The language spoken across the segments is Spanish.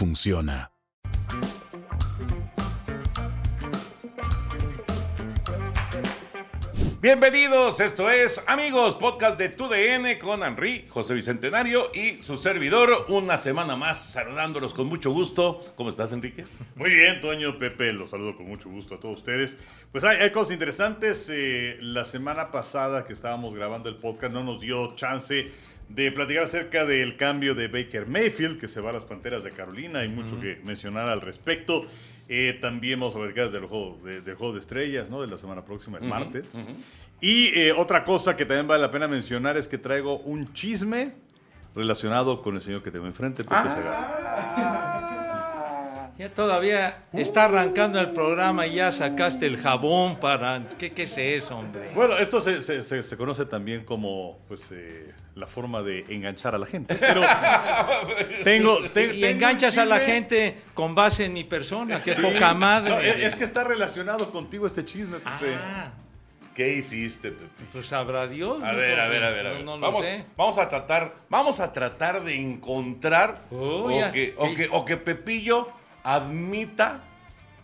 funciona. Bienvenidos, esto es Amigos, podcast de TUDN con Henry, José Bicentenario y su servidor. Una semana más saludándolos con mucho gusto. ¿Cómo estás, Enrique? Muy bien, Toño, Pepe, los saludo con mucho gusto a todos ustedes. Pues hay, hay cosas interesantes. Eh, la semana pasada que estábamos grabando el podcast no nos dio chance de platicar acerca del cambio de Baker Mayfield, que se va a las Panteras de Carolina. Hay mucho que mencionar al respecto. Eh, también vamos a platicar del juego de, del juego de estrellas, ¿no? De la semana próxima, el martes. Y eh, otra cosa que también vale la pena mencionar es que traigo un chisme relacionado con el señor que tengo enfrente, Pepe Segarra. Ya todavía está arrancando el programa y ya sacaste el jabón para... ¿Qué, qué es eso, hombre? Bueno, esto se, se- se- se conoce también como pues eh, la forma de enganchar a la gente. Pero tengo, te- y enganchas a la gente con base en mi persona, que Sí. poca madre. No, es, es que está relacionado contigo este chisme, Pepe. Ah, ¿Qué hiciste, Pepe? pues sabrá Dios. A ver, a ver, a ver, a no- ver. No, lo vamos, sé. vamos a tratar, vamos a tratar de encontrar Oh, o, ya. que, o, que, o que Pepillo admita,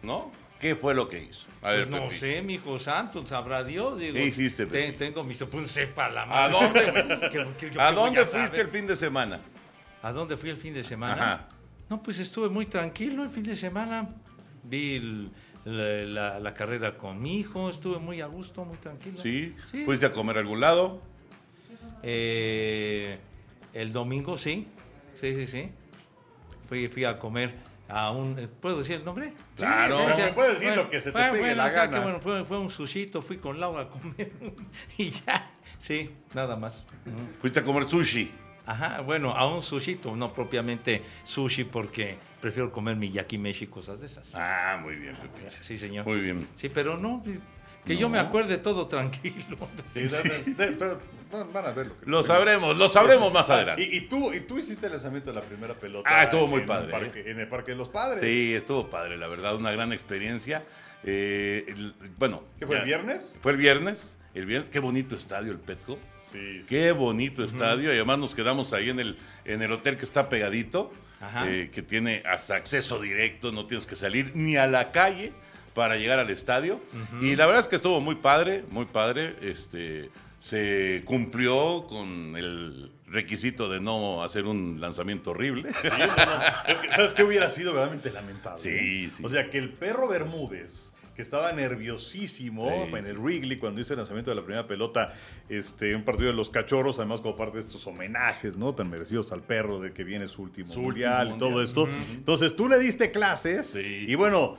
¿no? ¿Qué fue lo que hizo? A ver, Pues no sé, mi hijo santo, sabrá Dios. Digo, ¿Qué hiciste, te- tengo mis... Pues sepa la ¿A madre. dónde, ¿A qué voy dónde saber. fuiste el fin de semana? ¿A dónde fui el fin de semana? Ajá. No, pues estuve muy tranquilo el fin de semana. Vi el- la, la- la carrera con mi hijo, estuve muy a gusto, muy tranquilo. ¿Sí? Sí. ¿Fuiste a comer a algún lado? Eh, el domingo, sí. Sí, sí, sí. Fui, fui a comer a un... eh, ¿Puedo decir el nombre? Claro. o Me puedes decir lo que se te pegue la acá gana. que bueno, fue, fue un sushito, fui con Laura a comer y ya. Sí, nada más. ¿Fuiste a comer sushi? Ajá, bueno, a un sushito, no propiamente sushi porque prefiero comer mi yakimeshi y cosas de esas. Ah, muy bien, Pepe. Sí, señor. Muy bien. Sí, pero no, que yo me acuerde todo tranquilo. Sí, de- de- de- pero van a ver lo que Lo sabremos, lo sabremos más adelante. Y, y tú, y tú hiciste el lanzamiento de la primera pelota. Ah, estuvo muy en padre, parque- en el Parque de los Padres. Sí, estuvo padre, la verdad, una gran experiencia. Eh, el- bueno. ¿Qué fue, ya- el viernes? Fue el viernes. El viernes, qué bonito estadio el Petco. Sí. Qué bonito estadio. Y además nos quedamos ahí en el, en el hotel que está pegadito, Ajá. eh, que tiene hasta acceso directo, no tienes que salir ni a la calle para llegar al estadio. Y la verdad es que estuvo muy padre, muy padre. Este, se cumplió con el requisito de no hacer un lanzamiento horrible. Sí, no, no. Es que, ¿Sabes qué hubiera sido realmente lamentable? Sí, sí. O sea, que el perro Bermúdez, que estaba nerviosísimo Sí, en sí. el Wrigley cuando hizo el lanzamiento de la primera pelota, este, un partido de los cachorros, además como parte de estos homenajes, ¿no? Tan merecidos al perro de que viene su último Su mundial último y todo esto. Entonces tú le diste clases Sí. y bueno.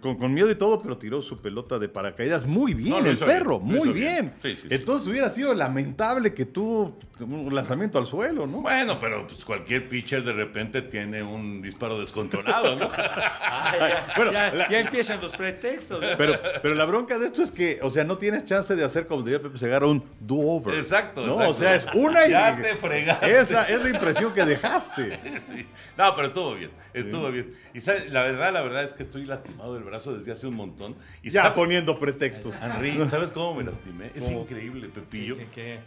Con, con miedo y todo, pero tiró su pelota de paracaídas muy bien, No, el perro, bien, muy bien. bien. Sí, sí, sí. Entonces hubiera sido lamentable que tuvo un lanzamiento al suelo, ¿no? Bueno, pero pues, cualquier pitcher de repente tiene un disparo descontrolado, ¿no? Bueno, ya, la- ya empiezan los pretextos. ¿no? Pero, pero la bronca de esto es que, o sea, no tienes chance de hacer, como diría Pepe Segarra, un do-over. Exacto, ¿no? exacto. O sea, es una y... Ya te fregaste. Es la, es la impresión que dejaste. Sí. No, pero estuvo bien, estuvo bien. Y sabes, la verdad, la verdad es que estoy lastimado del brazo desde hace un montón. Y Ya sabe- poniendo pretextos. Henry, ¿sabes cómo me lastimé? Es ¿Cómo? increíble, Pepillo. ¿Qué- qué?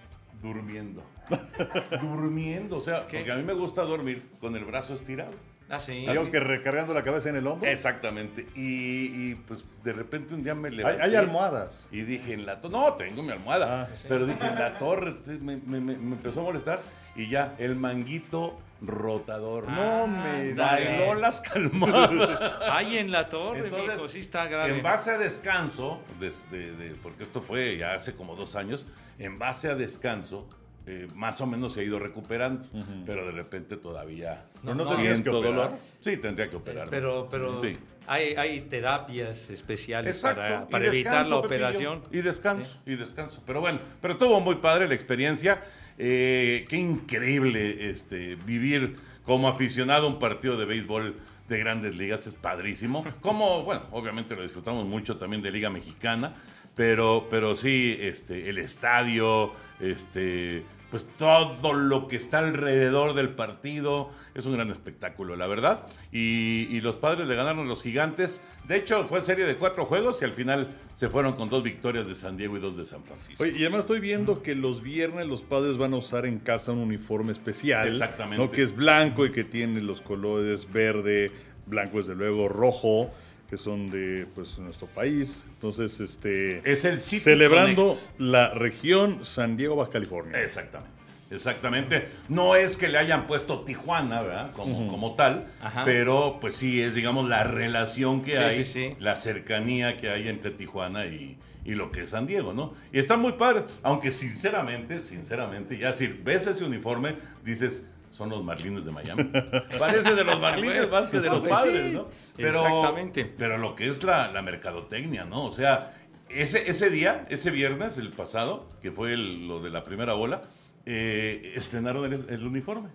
Durmiendo. Durmiendo, o sea, ¿Qué? porque a mí me gusta dormir con el brazo estirado. Ah, sí. Digamos que recargando la cabeza en el hombro. Exactamente. Y, y, pues de repente un día me levanté. hay almohadas. Y dije en la torre, no, tengo mi almohada, Ah, pero dije en la torre, te- me, me- me- me empezó a molestar y ya, el manguito rotador. No me Bailó las calmadas. Ahí en la torre, Entonces, mijo, sí está grave. En base a descanso, desde, de- porque esto fue ya hace como dos años, en base a descanso, eh, más o menos se ha ido recuperando, pero de repente todavía No, no que siento operar. dolor. Sí, tendría que operar. Pero, pero Sí. hay, hay terapias especiales Exacto. para, evitar descanso, la Pepillo. operación. Y descanso, y descanso. Pero bueno, pero estuvo muy padre la experiencia. Eh, qué increíble este, vivir como aficionado a un partido de béisbol de grandes ligas es padrísimo. Como, bueno, obviamente lo disfrutamos mucho también de Liga Mexicana, pero, pero sí, este, el estadio, este, pues todo lo que está alrededor del partido es un gran espectáculo, la verdad. Y, y los padres le ganaron a los gigantes. De hecho, fue serie de cuatro juegos y al final se fueron con dos victorias de San Diego y dos de San Francisco. Oye, y además estoy viendo que los viernes los padres van a usar en casa un uniforme especial. Exactamente. ¿no? Que es blanco y que tiene los colores verde, blanco desde luego, rojo, que son de pues nuestro país. Entonces, este Es el City celebrando Connect. la región San Diego, Baja California. Exactamente. Exactamente. No es que le hayan puesto Tijuana, ¿verdad? Como, como tal, Ajá. pero pues sí es, digamos, la relación que Sí, hay, sí, sí. la cercanía que hay entre Tijuana y, y lo que es San Diego, ¿no? Y está muy padre, aunque sinceramente, sinceramente, ya si ves ese uniforme, dices, son los Marlines de Miami. Parece de los Marlines más que de los padres, ¿no? Pero, exactamente. Pero lo que es la, la mercadotecnia, ¿no? O sea, ese, ese día, ese viernes, el pasado, que fue el- lo de la primera bola, eh, estrenaron el, el uniforme.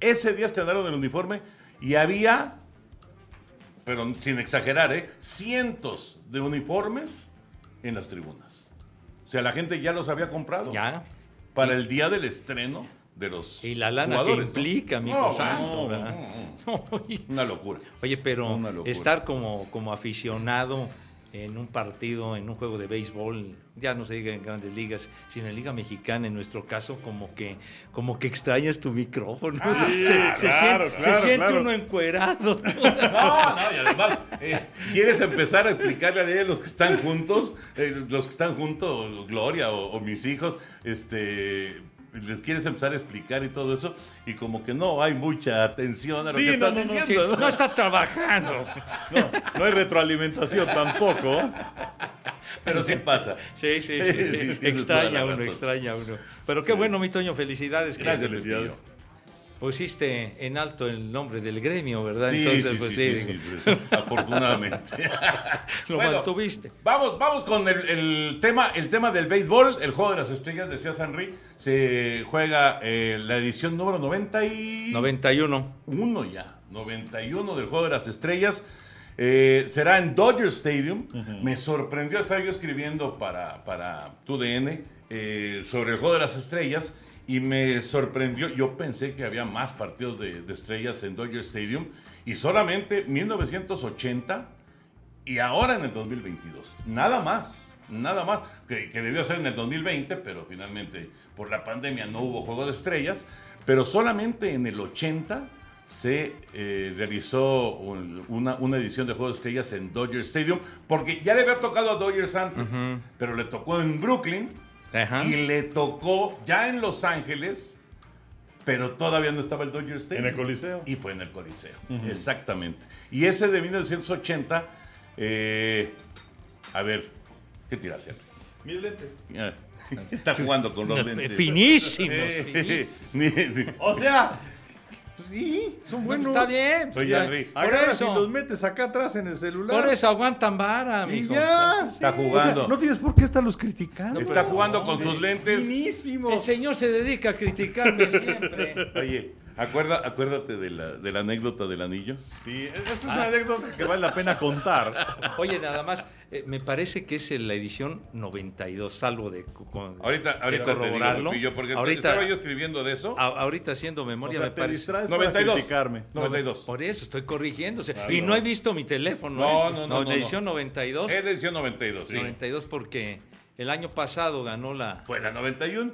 Ese día estrenaron el uniforme y había, pero sin exagerar, ¿eh? cientos de uniformes en las tribunas. O sea, la gente ya los había comprado Ya. para el día del estreno de los Y la lana que jugadores, ¿no? implica, mi No, hijo santo, ¿verdad? Una locura. Oye, pero locura. estar como, como aficionado en un partido, en un juego de béisbol, ya no se diga en grandes ligas, sino en Liga Mexicana, en nuestro caso, como que, como que extrañas tu micrófono. Ah, se, se claro, siente, claro, se siente uno encuerado. No, no, y además, eh, ¿quieres empezar a explicarle a los que están juntos, eh, los que están juntos, Gloria o, o mis hijos, este, les quieres empezar a explicar y todo eso, y como que no hay mucha atención a lo Sí, que no, están no, no, diciendo, Sí, ¿no? estás trabajando. No, no hay retroalimentación tampoco. Pero sí pasa. Sí, sí, Sí, sí. tienes toda extraña uno, extraña uno. Pero qué bueno, mi Toño, felicidades. Gracias, Felicidades. Pusiste en alto el nombre del gremio, ¿verdad? Sí, Entonces, sí, pues sí, sí, sí, digo, sí, pues, afortunadamente. lo Bueno, mantuviste. Vamos, vamos con el, el tema, el tema del béisbol, el juego de las estrellas, decía Sanri, se juega eh, la edición número 90 y... 91. uno ya, 91 del Juego de las Estrellas. Eh, será en Dodger Stadium. Me sorprendió, estaba yo escribiendo para, para TUDN eh, sobre el Juego de las Estrellas y me sorprendió, yo pensé que había más partidos de, de estrellas en Dodger Stadium y solamente 1980 y ahora en el 2022. Nada más, nada más, que, que debió ser en el 2020, pero finalmente por la pandemia no hubo juego de estrellas, pero solamente en el 80 se eh, realizó un- una, una edición de Juego de Estrellas en Dodger Stadium, porque ya le había tocado a Dodgers antes, pero le tocó en Brooklyn Ajá. y le tocó ya en Los Ángeles, pero todavía no estaba el Dodger Stadium. En el Coliseo. Y fue en el Coliseo, exactamente. Y ese de 1980, eh, a ver, ¿qué tiraste? Mis lentes. Ah, Está jugando con los lentes. Finísimos, Eh, finísimos. O sea, sí, son buenos. Está bien. Oye, ya. Henry, Por Agarras y los eso, metes acá atrás en el celular. por eso aguantan vara, Y mijo. ya. Está sí. jugando. O sea, no tienes por qué estarlos criticando. Está jugando con sus lentes. Finísimo. El señor se dedica a criticarme siempre. Oye, acuerda, acuérdate de la, de la anécdota del anillo. Sí, esa es una anécdota que vale la pena contar. Oye, nada más, eh, me parece que es en la edición 92, salvo de... con- Ahorita, de ahorita te digo, corroborarlo. Porque ahorita, estaba yo escribiendo de eso. a- ahorita haciendo O memoria sea, me te parece... distraes 92. para criticarme. 92. Por eso estoy corrigiéndose. Claro. Y no he visto mi teléfono. No, ¿eh? no, no, no, la edición 92. Es la edición 92, sí. 92 porque el año pasado ganó la... Fue la 91.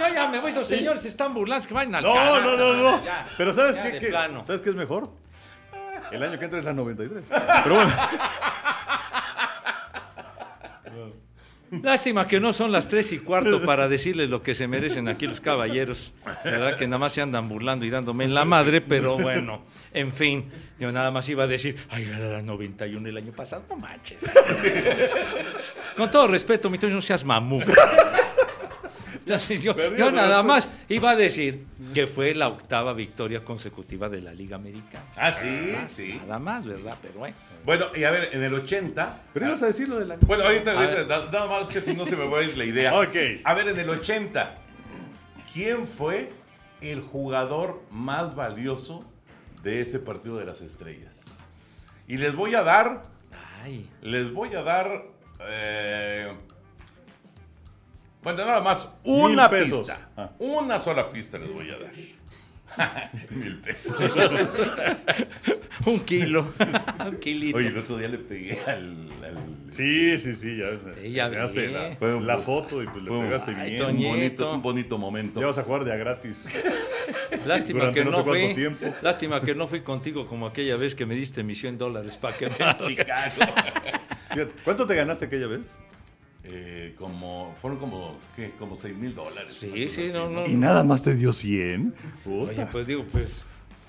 No, ya me voy, los señores se están burlando, que vayan al No, carajo. no, no, no. Ya, Pero ¿sabes qué? qué-. ¿Sabes qué es mejor? El año que entra es la 93. Pero bueno, Lástima que no son las tres y cuarto para decirles lo que se merecen aquí los caballeros. ¿Verdad? Que nada más se andan burlando y dándome en la madre, pero bueno, en fin. Yo nada más iba a decir, ay, era la 91 el año pasado, no manches. Con todo respeto, mi Toño, no seas mamú. Entonces, yo, nada más iba a decir que fue la octava victoria consecutiva de la Liga Americana. ah, sí, sí. Nada más, ¿verdad? Pero bueno. Bueno, y a ver, en el 80. pero ibas a decir lo de la... Bueno, ahorita, ahorita, nada más que si no se me va a ir la idea. Ok. A ver, en el 80, ¿quién fue el jugador más valioso de ese partido de las estrellas. Y les voy a dar, Ay, les voy a dar, eh, bueno, nada más una pista. Ah. Una sola pista les voy a dar. Mil pesos. un kilo. un kilito. Oye, el otro día le pegué al... al- Sí, sí, sí, ya. Sí, ya se hace vi. la, Fue un la poco- foto y pues le fue un- pegaste Ay, bien. un, bonito, un bonito momento. Ya vas a jugar de a gratis. Lástima Durante que no no, sé cuánto fui. tiempo. Lástima que no fui contigo como aquella vez que me diste mi 100 dólares para que me Chicago. ¿Cuánto te ganaste aquella vez? Eh, como, fueron como, ¿qué? Como 6 mil dólares. Sí, sí, no, no. Y nada más te dio 100. Puta. Oye, pues digo, pues.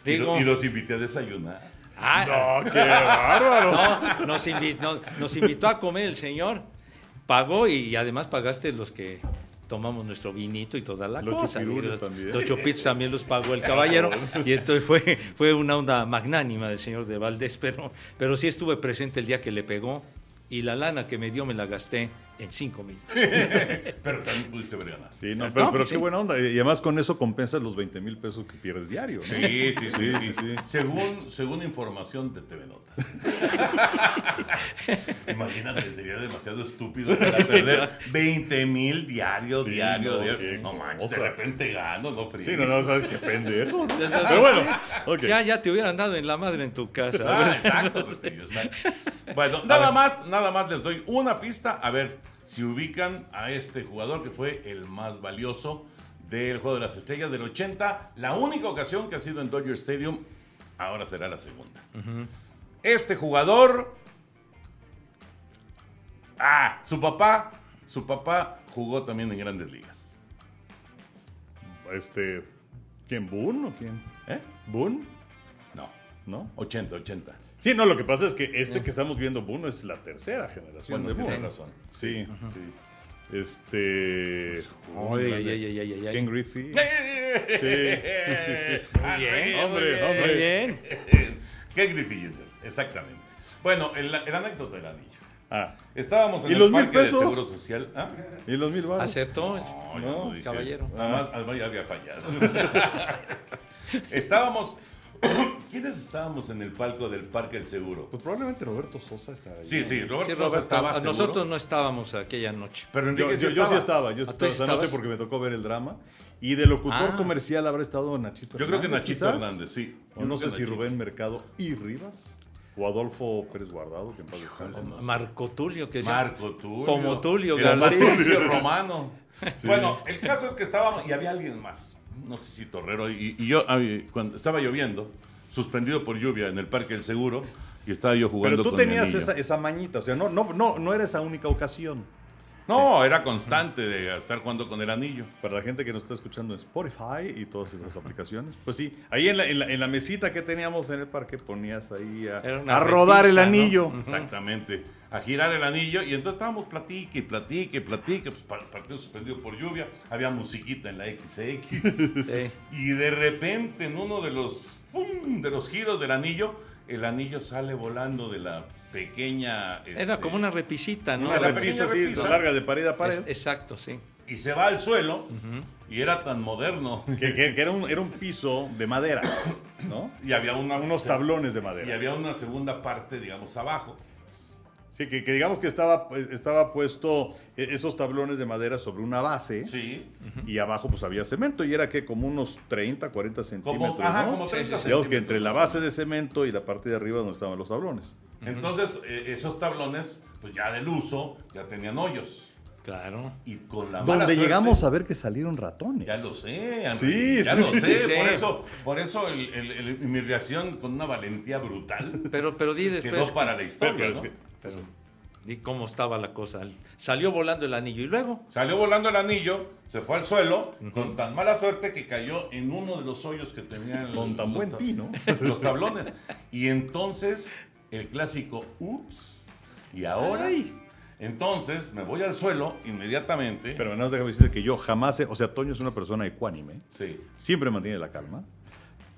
Y, lo- Digo. y los invité a desayunar. Ah, No, qué bárbaro. no, nos, invi- no, nos invitó a comer el señor. Pagó y, además pagaste los que tomamos nuestro vinito y toda la Los cosa. Los- también. Los chopitos también los pagó el caballero. y entonces fue, fue una onda magnánima del señor de Valdés, pero, pero sí estuve presente el día que le pegó. Y la lana que me dio me la gasté en cinco minutos. Pero también pudiste ver ganar. Sí, no, pero, pues pero sí. qué buena onda. Y además con eso compensas los 20 mil pesos que pierdes diario. ¿no? Sí, sí, sí, sí, sí. Según, según información de TV Notas. Imagínate, sería demasiado estúpido para perder 20 mil diarios, Sí, diarios, no, diarios. sí, no manches, de repente gano, no frío. Sí, no, no, sabes qué pendejo. Pero bueno, ok. Ya, ya te hubieran dado en la madre en tu casa. Ah, exacto, exacto. Bueno, nada más, nada más les doy una pista. A ver si ubican a este jugador que fue el más valioso del Juego de las Estrellas del 80. La única ocasión que ha sido en Dodger Stadium, ahora será la segunda. Este jugador. Ah, su papá. Su papá jugó también en grandes ligas. Este, ¿quién? ¿Boone o quién? ¿Eh? ¿Boone? No, ¿No? 80, 80. Sí, no, lo que pasa es que este que estamos viendo, Boone, es la tercera generación Bueno, de tienes Boone. razón. Sí, sí. Este. Ay, ay, ay, ay, ay, ay. Ken Griffey. Sí, Muy bien, Hombre, muy hombre. bien. Ken Griffey Jr., exactamente. Bueno, el, el anécdota del anillo. Ah, Estábamos en ¿Y el los mil parque del pesos? Seguro Social. ¿Ah? ¿y los mil baros? Acertó. No, No, caballero. Además, además ya había fallado. estábamos. ¿Quiénes estábamos en el palco del Parque del Seguro? Pues probablemente Roberto Sosa está ahí. Sí, sí, Roberto, Sí, Sosa Roberto, estaba seguro, nosotros no estábamos aquella noche. Pero Yo, Enrique yo- sí yo sí estaba. estaba, yo ¿Ah, estaba esa noche porque me tocó ver el drama. Y de locutor Ah. comercial habrá estado Nachito Yo creo que Hernández, Nachito quizás. Hernández, sí. O Yo no sé si Nachito. Rubén Mercado y Rivas. O Adolfo Pérez Guardado, que en paz descanse. Marco Tulio, que decía- Marco Tulio. Como Tulio el García. Romano. Bueno, el caso es que estábamos y había alguien más. No sé si Torrero. Y, y yo, ay, cuando estaba lloviendo, suspendido por lluvia en el Parque del Seguro, y estaba yo jugando Pero tú con tenías esa, esa mañita, o sea, no, no, no, no era esa única ocasión. No, era constante de estar jugando con el anillo. Para la gente que nos está escuchando en Spotify y todas esas aplicaciones, pues sí, ahí en la, en la- en la mesita que teníamos en el parque ponías ahí a, rodar el anillo. Exactamente. A girar el anillo. Y entonces estábamos platique, y platique, y platique. Pues, pa- partido suspendido por lluvia. Había musiquita en la XX. Sí. Y de repente, en uno de los, ¡fum! de los giros del anillo, el anillo sale volando de la pequeña. Era este, como una repisita, ¿no? Una la repisa así, repisa. larga de pared a pared. Es- exacto, sí. Y se va al suelo. Y era tan moderno. Que, que- que era, un, era un piso de madera, ¿no? y había una, Unos tablones de Y madera. había una segunda parte, digamos, abajo. Sí, que, que digamos que estaba, pues, estaba puesto eh, esos tablones de madera sobre una base Sí. y abajo pues había cemento y era que como unos 30, 40 centímetros, Como, ajá, ¿no? como Sí, 30 sí, sí. Digamos que centímetros. entre la base de cemento y la parte de arriba donde estaban los tablones. Entonces, eh, esos tablones, pues ya del uso, ya tenían hoyos. Claro. Y con la mala Donde suerte- llegamos a ver que salieron ratones. Ya lo sé, Henry, Sí, ya sí, lo sí, sé. sí. Por eso, por eso el- el- el- mi reacción con una valentía brutal Pero, pero di después. quedó para la historia, Pero es ¿no? Pero di cómo estaba la cosa. Salió volando el anillo y luego. Salió volando el anillo, se fue al suelo, con tan mala suerte que cayó en uno de los hoyos que tenían Con tan los buen tino. los tablones. Y entonces, el clásico, ups, y ahora. Ay. Entonces, me voy al suelo inmediatamente. Pero nada más déjame decirte que yo jamás, he- o sea, Toño es una persona ecuánime, sí. siempre mantiene la calma.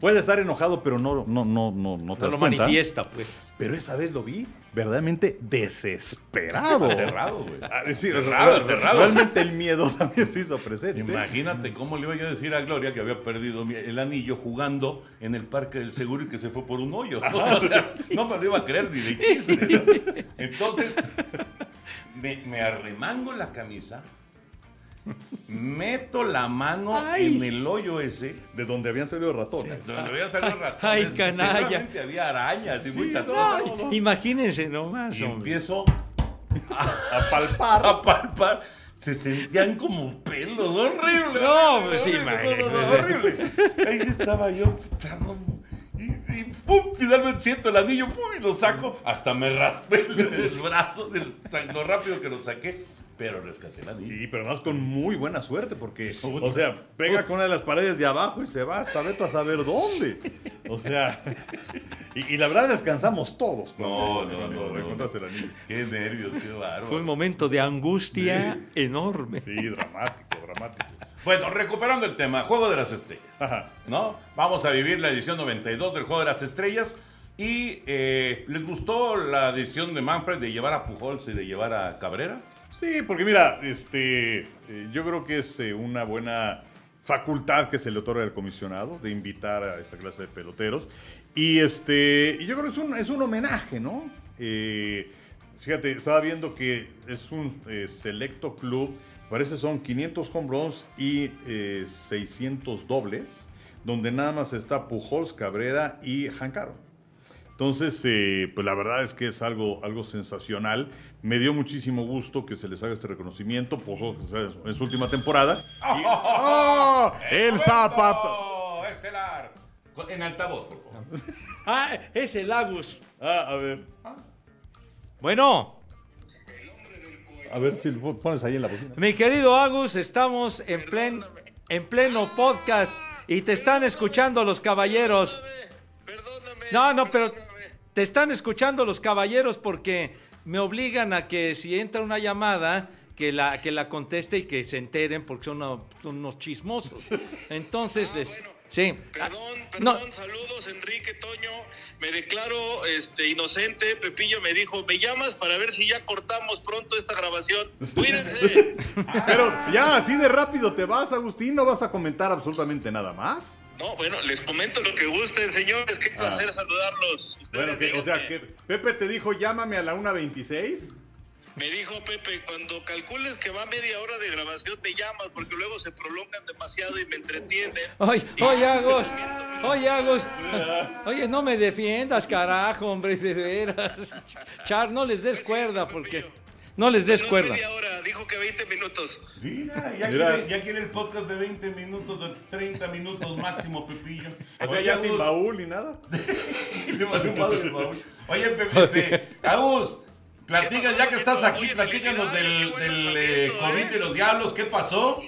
Puede estar enojado, pero no, no, no, no, no te No das lo cuenta. manifiesta, pues. Pero esa vez lo vi verdaderamente desesperado. Aterrado, güey. Ah, sí, Aterrado, aterrado. Realmente el miedo también se hizo presente. Imagínate cómo le iba yo a decir a Gloria que había perdido el anillo jugando en el Parque del Seguro y que se fue por un hoyo. No me lo iba a creer ni de chiste. ¿no? Entonces, me, me arremango la camisa, meto la mano Ay. en el hoyo ese. De donde habían salido ratones. Donde había salido ratones. Ay, canalla. Había arañas y Sí, muchas no, cosas. Ay, Imagínense nomás, Y hombre. empiezo A palpar. a palpar. Se sentían como pelos, horrible. No, horrible, pues sí, horrible, imagínese. horrible. Ahí estaba yo, no, y, y pum, finalmente siento el anillo, pum, y lo saco, hasta me raspé el, el brazo, del, lo rápido que lo saqué, pero rescaté el anillo. Sí, pero además con muy buena suerte, porque, o sea, pega con una de las paredes de abajo y se va hasta veto a saber dónde. O sea, y, y la verdad descansamos todos. No, cuando- no, no, no. encontraste el anillo. Qué nervios, qué bárbaro. Fue un momento de angustia enorme. Sí, dramático, dramático. Bueno, recuperando el tema, Juego de las Estrellas. Ajá. ¿No? Vamos a vivir la edición 92 del Juego de las Estrellas. Y eh, ¿les gustó la decisión de Manfred de llevar a Pujols y de llevar a Cabrera? Sí, porque mira, este, eh, yo creo que es eh, una buena facultad que se le otorga al comisionado de invitar a esta clase de peloteros. Y este, yo creo que es un, es un homenaje, ¿no? Eh, fíjate, estaba viendo que es un eh, selecto club, parece son 500 home runs y eh, 600 dobles, donde nada más está Pujols, Cabrera y Jancaro. Entonces, eh, pues la verdad es que es algo, algo sensacional. Me dio muchísimo gusto que se les haga este reconocimiento por su- en su última temporada. Y- ¡Oh! El zapato. ¡Oh, estelar! En altavoz, por favor. Ah, es el Agus. Ah, a ver. Bueno, A ver si lo pones ahí en la bocina. mi querido Agus, estamos en, plen, en pleno podcast y te están escuchando los caballeros. No, no, pero te están escuchando los caballeros porque me obligan a que si entra una llamada, que la, que la conteste y que se enteren porque son, uno- son unos chismosos. Entonces, Ah, les- bueno. sí. Perdón, Ah, no, perdón, saludos Enrique Toño, me declaro este inocente, Pepillo me dijo, me llamas para ver si ya cortamos pronto esta grabación. Cuídense. Pero ya, así de rápido te vas, Agustín. No vas a comentar absolutamente nada más. No, bueno, les comento lo que gusten, señores, qué placer saludarlos. Ustedes Bueno, que, o sea, que Pepe te dijo llámame a la 1.26. Me dijo Pepe, cuando calcules que va media hora de grabación, me llamas, porque luego se prolongan demasiado y me entretienen. Oye, oye, Agus, oye, Agus, oye, no me defiendas, carajo, hombre, de veras. Char, no les des cuerda, porque no les des cuerda. media hora, dijo que 20 minutos. Mira, ya, Mira. Quiere, ya quiere el podcast de 20 minutos, de 30 minutos máximo, Pepillo. O sea, Oye, ya sin baúl ni nada. le el baúl. Oye, Pepe, este, Agus, platica, ¿Qué pasó, ya que estás aquí, platícanos del, del eh, COVID ¿eh? de los diablos, ¿qué pasó?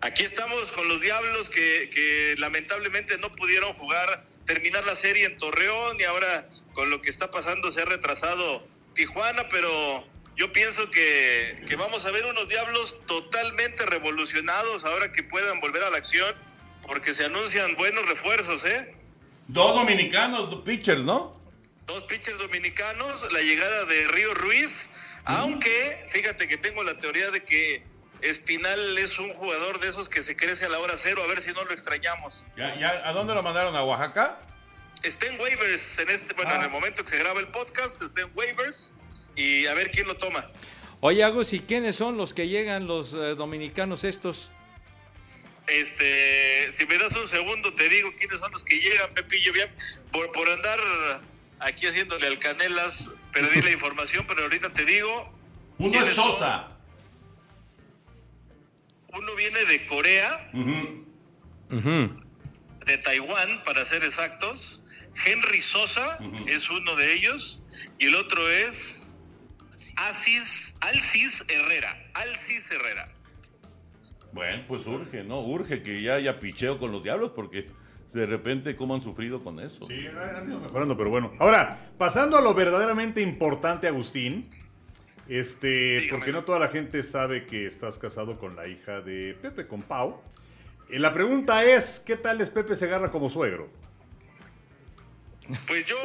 Aquí estamos con los Diablos que, que lamentablemente no pudieron jugar, terminar la serie en Torreón y ahora con lo que está pasando se ha retrasado Tijuana, pero yo pienso que, que vamos a ver unos Diablos totalmente revolucionados ahora que puedan volver a la acción porque se anuncian buenos refuerzos, ¿eh? Dos dominicanos, dos pitchers, ¿no? Dos pitchers dominicanos, la llegada de Río Ruiz, aunque fíjate que tengo la teoría de que Espinal es un jugador de esos que se crece a la hora cero, a ver si no lo extrañamos. Ya, ya, ¿A dónde lo mandaron? ¿A Oaxaca? Está en waivers en este, bueno, Ah. en el momento que se graba el podcast, está en waivers y a ver quién lo toma. Oye, Agus, ¿y quiénes son los que llegan los eh, dominicanos estos? Este, si me das un segundo te digo quiénes son los que llegan, Pepillo, bien, por, por andar aquí haciéndole al Canelas, perdí la información, pero ahorita te digo. Uno es son. Sosa. Uno viene de Corea, de Taiwán, para ser exactos. Henry Sosa es uno de ellos. Y el otro es Asis, Alcis Herrera. Alcis Herrera. Bueno, pues urge, ¿no? Urge que ya haya picheo con los diablos porque de repente cómo han sufrido con eso. Sí, han ido mejorando, pero bueno. Ahora, pasando a lo verdaderamente importante, Agustín. Este, Dígame. porque no toda la gente sabe que estás casado con la hija de Pepe, con Pau. Y la pregunta es, ¿qué tal es Pepe Segarra como suegro? Pues yo,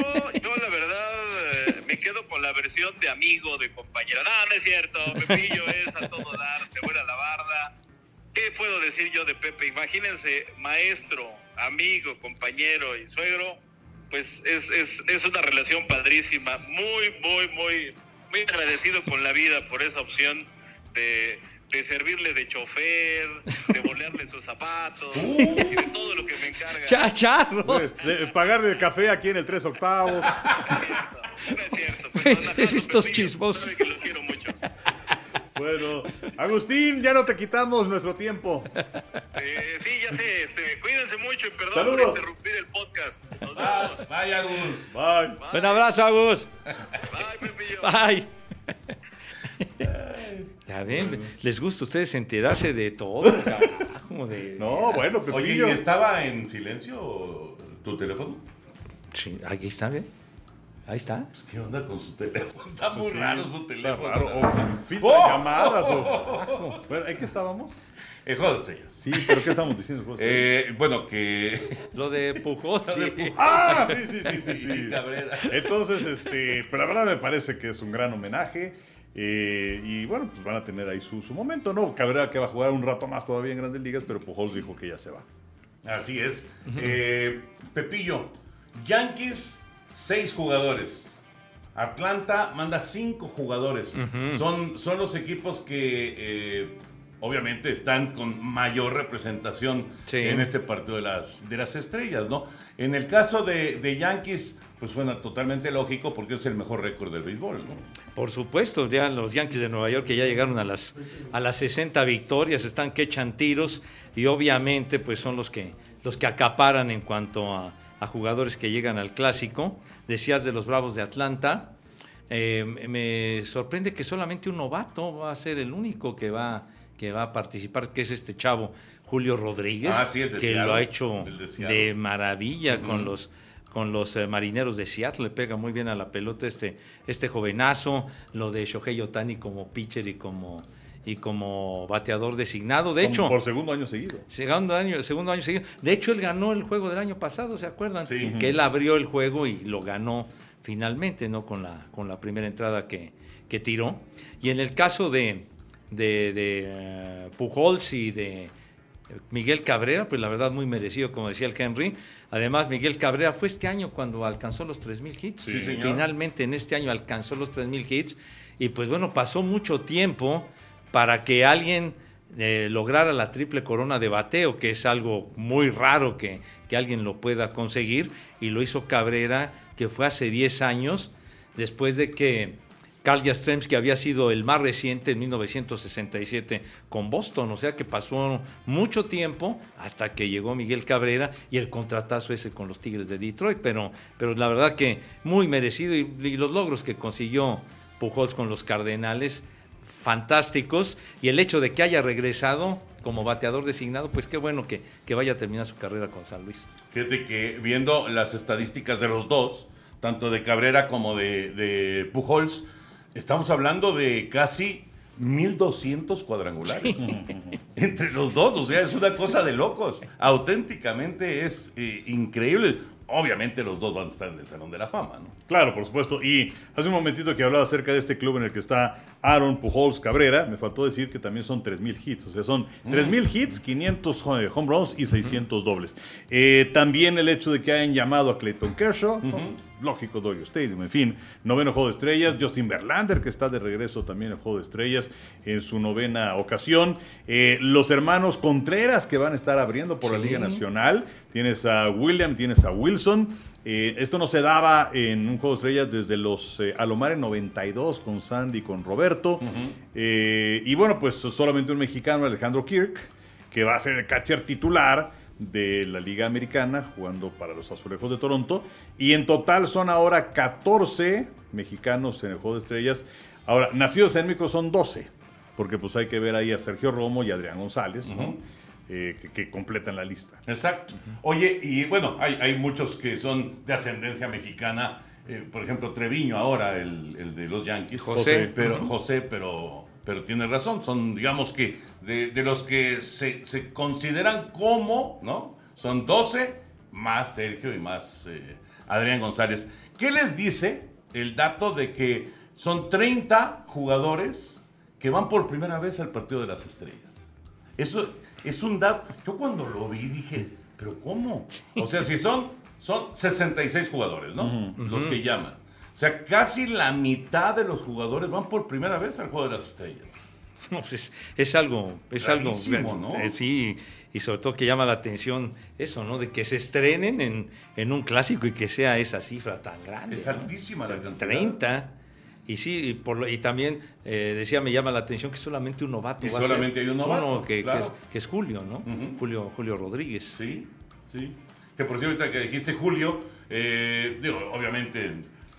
yo la verdad eh, me quedo con la versión de amigo, de compañero. No, no es cierto, Pepillo es a todo dar, se vuela la barda. ¿Qué puedo decir yo de Pepe? Imagínense, maestro, amigo, compañero y suegro, pues es, es, es una relación padrísima. Muy, muy, muy, muy agradecido con la vida por esa opción de, de servirle de chofer, de bolearle sus zapatos y de todo lo que me encarga. Chacharro. Pues, de- pagarle el café aquí en el tres octavos. No es cierto. Pues, Güey, don Alejandro estos chismosos. sabe que lo quiero mucho. Bueno, Agustín, ya no te quitamos nuestro tiempo. Eh, sí, ya sé. Este, cuídense mucho y perdón Saludos. por interrumpir el podcast. Nos vemos. Vaya, Gus. Bye. Un abrazo, Agus. Bye, Pepillo. Bye. Ya ven, les gusta a ustedes enterarse de todo, carajo, de... No, bueno, Oye, ¿y Pepillo. estaba en silencio tu teléfono? Sí, aquí está, ¿ve? Ahí está. Pues, ¿Qué onda con su teléfono? Está muy Sí, raro su teléfono. raro. O filtra ¡Oh! llamadas. O... Bueno, ¿en qué estábamos? El juego de estrellas. Sí, pero ¿qué estamos diciendo? Juego de Estrellas? Eh, bueno, que. Lo de Pujol, sí. Ah, sí, sí, sí, sí, sí. Cabrera. Entonces, este, pero la verdad me parece que es un gran homenaje. Eh, y bueno, pues van a tener ahí su, su momento, ¿no? Cabrera que va a jugar un rato más todavía en Grandes Ligas, pero Pujols dijo que ya se va. Así es. Eh, Pepillo, Yankees, seis jugadores. Atlanta manda cinco jugadores. son, son los equipos que eh, obviamente están con mayor representación Sí. en este partido de las, de las estrellas, ¿no? En el caso de, de Yankees, pues suena totalmente lógico porque es el mejor récord del béisbol, ¿no? Por supuesto, ya los Yankees de Nueva York que ya llegaron a las, a las 60 victorias, están que echan tiros y obviamente pues son los que, los que acaparan en cuanto a, a jugadores que llegan al clásico. Decías de los Bravos de Atlanta, eh, me sorprende que solamente un novato va a ser el único que va, que va a participar, que es este chavo Julio Rodríguez, Ah, sí, que lo ha hecho de maravilla con los con los eh, marineros de Seattle, le pega muy bien a la pelota este, este jovenazo, lo de Shohei Otani como pitcher y como, y como bateador designado. De hecho, Por segundo año seguido. segundo año, segundo año seguido. De hecho, él ganó el juego del año pasado, ¿se acuerdan? Sí. Que él abrió el juego y lo ganó finalmente, ¿no? Con la, con la primera entrada que, que tiró. Y en el caso de, de, de, eh, Pujols y de Miguel Cabrera, pues la verdad muy merecido, como decía el Henry. Además, Miguel Cabrera fue este año cuando alcanzó los 3.000 hits. Sí, señor. Finalmente en este año alcanzó los 3.000 hits. Y pues bueno, pasó mucho tiempo para que alguien eh, lograra la triple corona de bateo, que es algo muy raro que, que alguien lo pueda conseguir. Y lo hizo Cabrera, que fue hace 10 años, después de que Carl Yastrzemski había sido el más reciente en 1967 con Boston, o sea que pasó mucho tiempo hasta que llegó Miguel Cabrera y el contratazo ese con los Tigres de Detroit, pero, pero la verdad que muy merecido. Y, los logros que consiguió Pujols con los Cardenales, fantásticos, y el hecho de que haya regresado como bateador designado, pues qué bueno que, que vaya a terminar su carrera con San Luis. Fíjate que viendo las estadísticas de los dos, tanto de Cabrera como de Pujols, estamos hablando de casi 1200 cuadrangulares entre los dos. O sea, es una cosa de locos. Auténticamente es eh, increíble. Obviamente los dos van a estar en el Salón de la Fama, ¿no? Claro, por supuesto. Y hace un momentito que hablaba acerca de este club en el que está Aaron Pujols Cabrera, me faltó decir que también son 3.000 hits. O sea, son 3.000 hits, 500 home home runs y 600 dobles. Eh, también el hecho de que hayan llamado a Clayton Kershaw, lógico, Dodger Stadium, en fin, noveno juego de estrellas. Justin Verlander, que está de regreso también en juego de estrellas en su novena ocasión. Eh, los hermanos Contreras, que van a estar abriendo por la. Liga Nacional. Tienes a William, tienes a Wilson. Eh, esto no se daba en un juego de estrellas desde los eh, Alomar en 92 con Sandy y con Roberto. Eh, y bueno, pues solamente un mexicano, Alejandro Kirk, que va a ser el catcher titular de la Liga Americana jugando para los Azulejos de Toronto. Y en total son ahora 14 mexicanos en el juego de estrellas. Ahora, nacidos en México son 12, porque pues hay que ver ahí a Sergio Romo y Adrián González, ¿no? Eh, que, que completan la lista. Exacto. Oye, y bueno, hay, hay muchos que son de ascendencia mexicana. eh, por ejemplo, Treviño ahora, el, el de los Yankees. José. Pero, José, pero pero tiene razón, son, digamos que, de, de los que se, se consideran como, ¿no? Son 12 más Sergio y más eh, Adrián González. ¿Qué les dice el dato de que son 30 jugadores que van por primera vez al partido de las estrellas? Eso es un dato. Yo cuando lo vi dije, ¿pero cómo? O sea, si son, son 66 jugadores, ¿no? Los que llaman. O sea, casi la mitad de los jugadores van por primera vez al juego de las estrellas. No, pues es, es algo, es algo, Rarísimo, ¿no? eh, sí, y sobre todo que llama la atención eso, ¿no? De que se estrenen en, en un clásico y que sea esa cifra tan grande. Es ¿no? altísima la cantidad. 30. Y sí, y, por lo- y también eh, decía, me llama la atención que solamente un novato. Y va a ser solamente hay un novato, uno que, que claro. es, que es Julio, ¿no? Ujú. Julio, Julio Rodríguez. Sí, sí. Que por cierto, ahorita que dijiste Julio, eh, digo, obviamente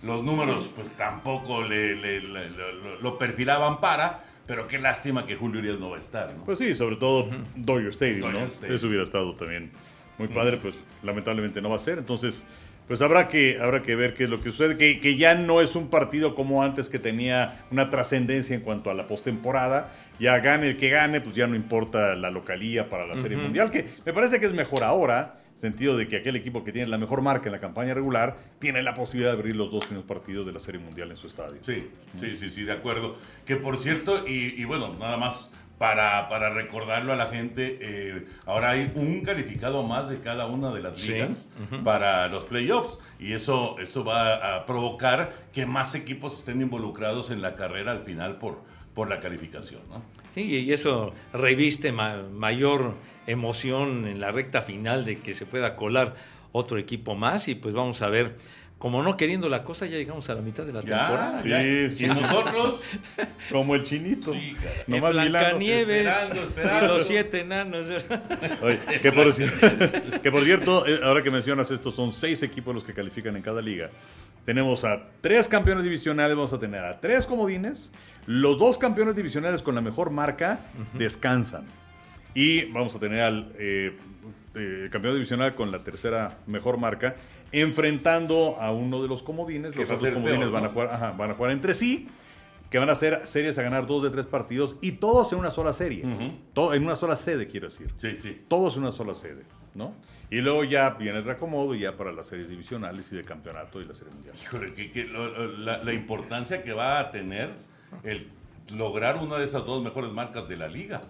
los números pues tampoco le, le- le- lo, lo perfilaban para, pero qué lástima que Julio Urias no va a estar, ¿no? Pues sí, sobre todo Dodger Stadium, Dodger ¿no? Stadium. Eso hubiera estado también muy padre, pues lamentablemente no va a ser. Entonces, pues habrá que, habrá que ver qué es lo que sucede, que, que ya no es un partido como antes que tenía una trascendencia en cuanto a la postemporada. Ya gane el que gane, pues ya no importa la localía para la Serie Mundial, que me parece que es mejor ahora. Sentido de que aquel equipo que tiene la mejor marca en la campaña regular tiene la posibilidad de abrir los dos primeros partidos de la Serie Mundial en su estadio. Sí, sí, sí, sí, de acuerdo. Que por cierto, y, y bueno, nada más para, para recordarlo a la gente, eh, ahora hay un calificado más de cada una de las Sí, ligas para los playoffs y eso, eso va a provocar que más equipos estén involucrados en la carrera al final por, por la calificación, ¿no? Sí, y eso reviste ma- mayor emoción en la recta final de que se pueda colar otro equipo más y pues vamos a ver, como no queriendo la cosa, ya llegamos a la mitad de la temporada. Ya. Sí. Y nosotros, Como el chinito. Sí. Nomás En. Blancanieves Esperando, y los siete enanos. Oye, que, por, cier- que por cierto, eh, ahora que mencionas esto, son seis equipos los que califican en cada liga. Tenemos a tres campeones divisionales, vamos a tener a tres comodines. Los dos campeones divisionales con la mejor marca descansan. Y vamos a tener al eh, eh, campeón divisional con la tercera mejor marca, enfrentando a uno de los comodines. Los otros comodines peor, van, a jugar, ajá, van a jugar entre sí, que van a ser series a ganar dos de tres partidos y todos en una sola serie. Todo, en una sola sede, quiero decir sí, sí. todo es una sola sede, ¿no? Y luego ya viene el reacomodo ya para las series divisionales y de campeonato y la serie mundial. Híjole, que, que lo- lo- la, la importancia que va a tener el lograr una de esas dos mejores marcas de la liga.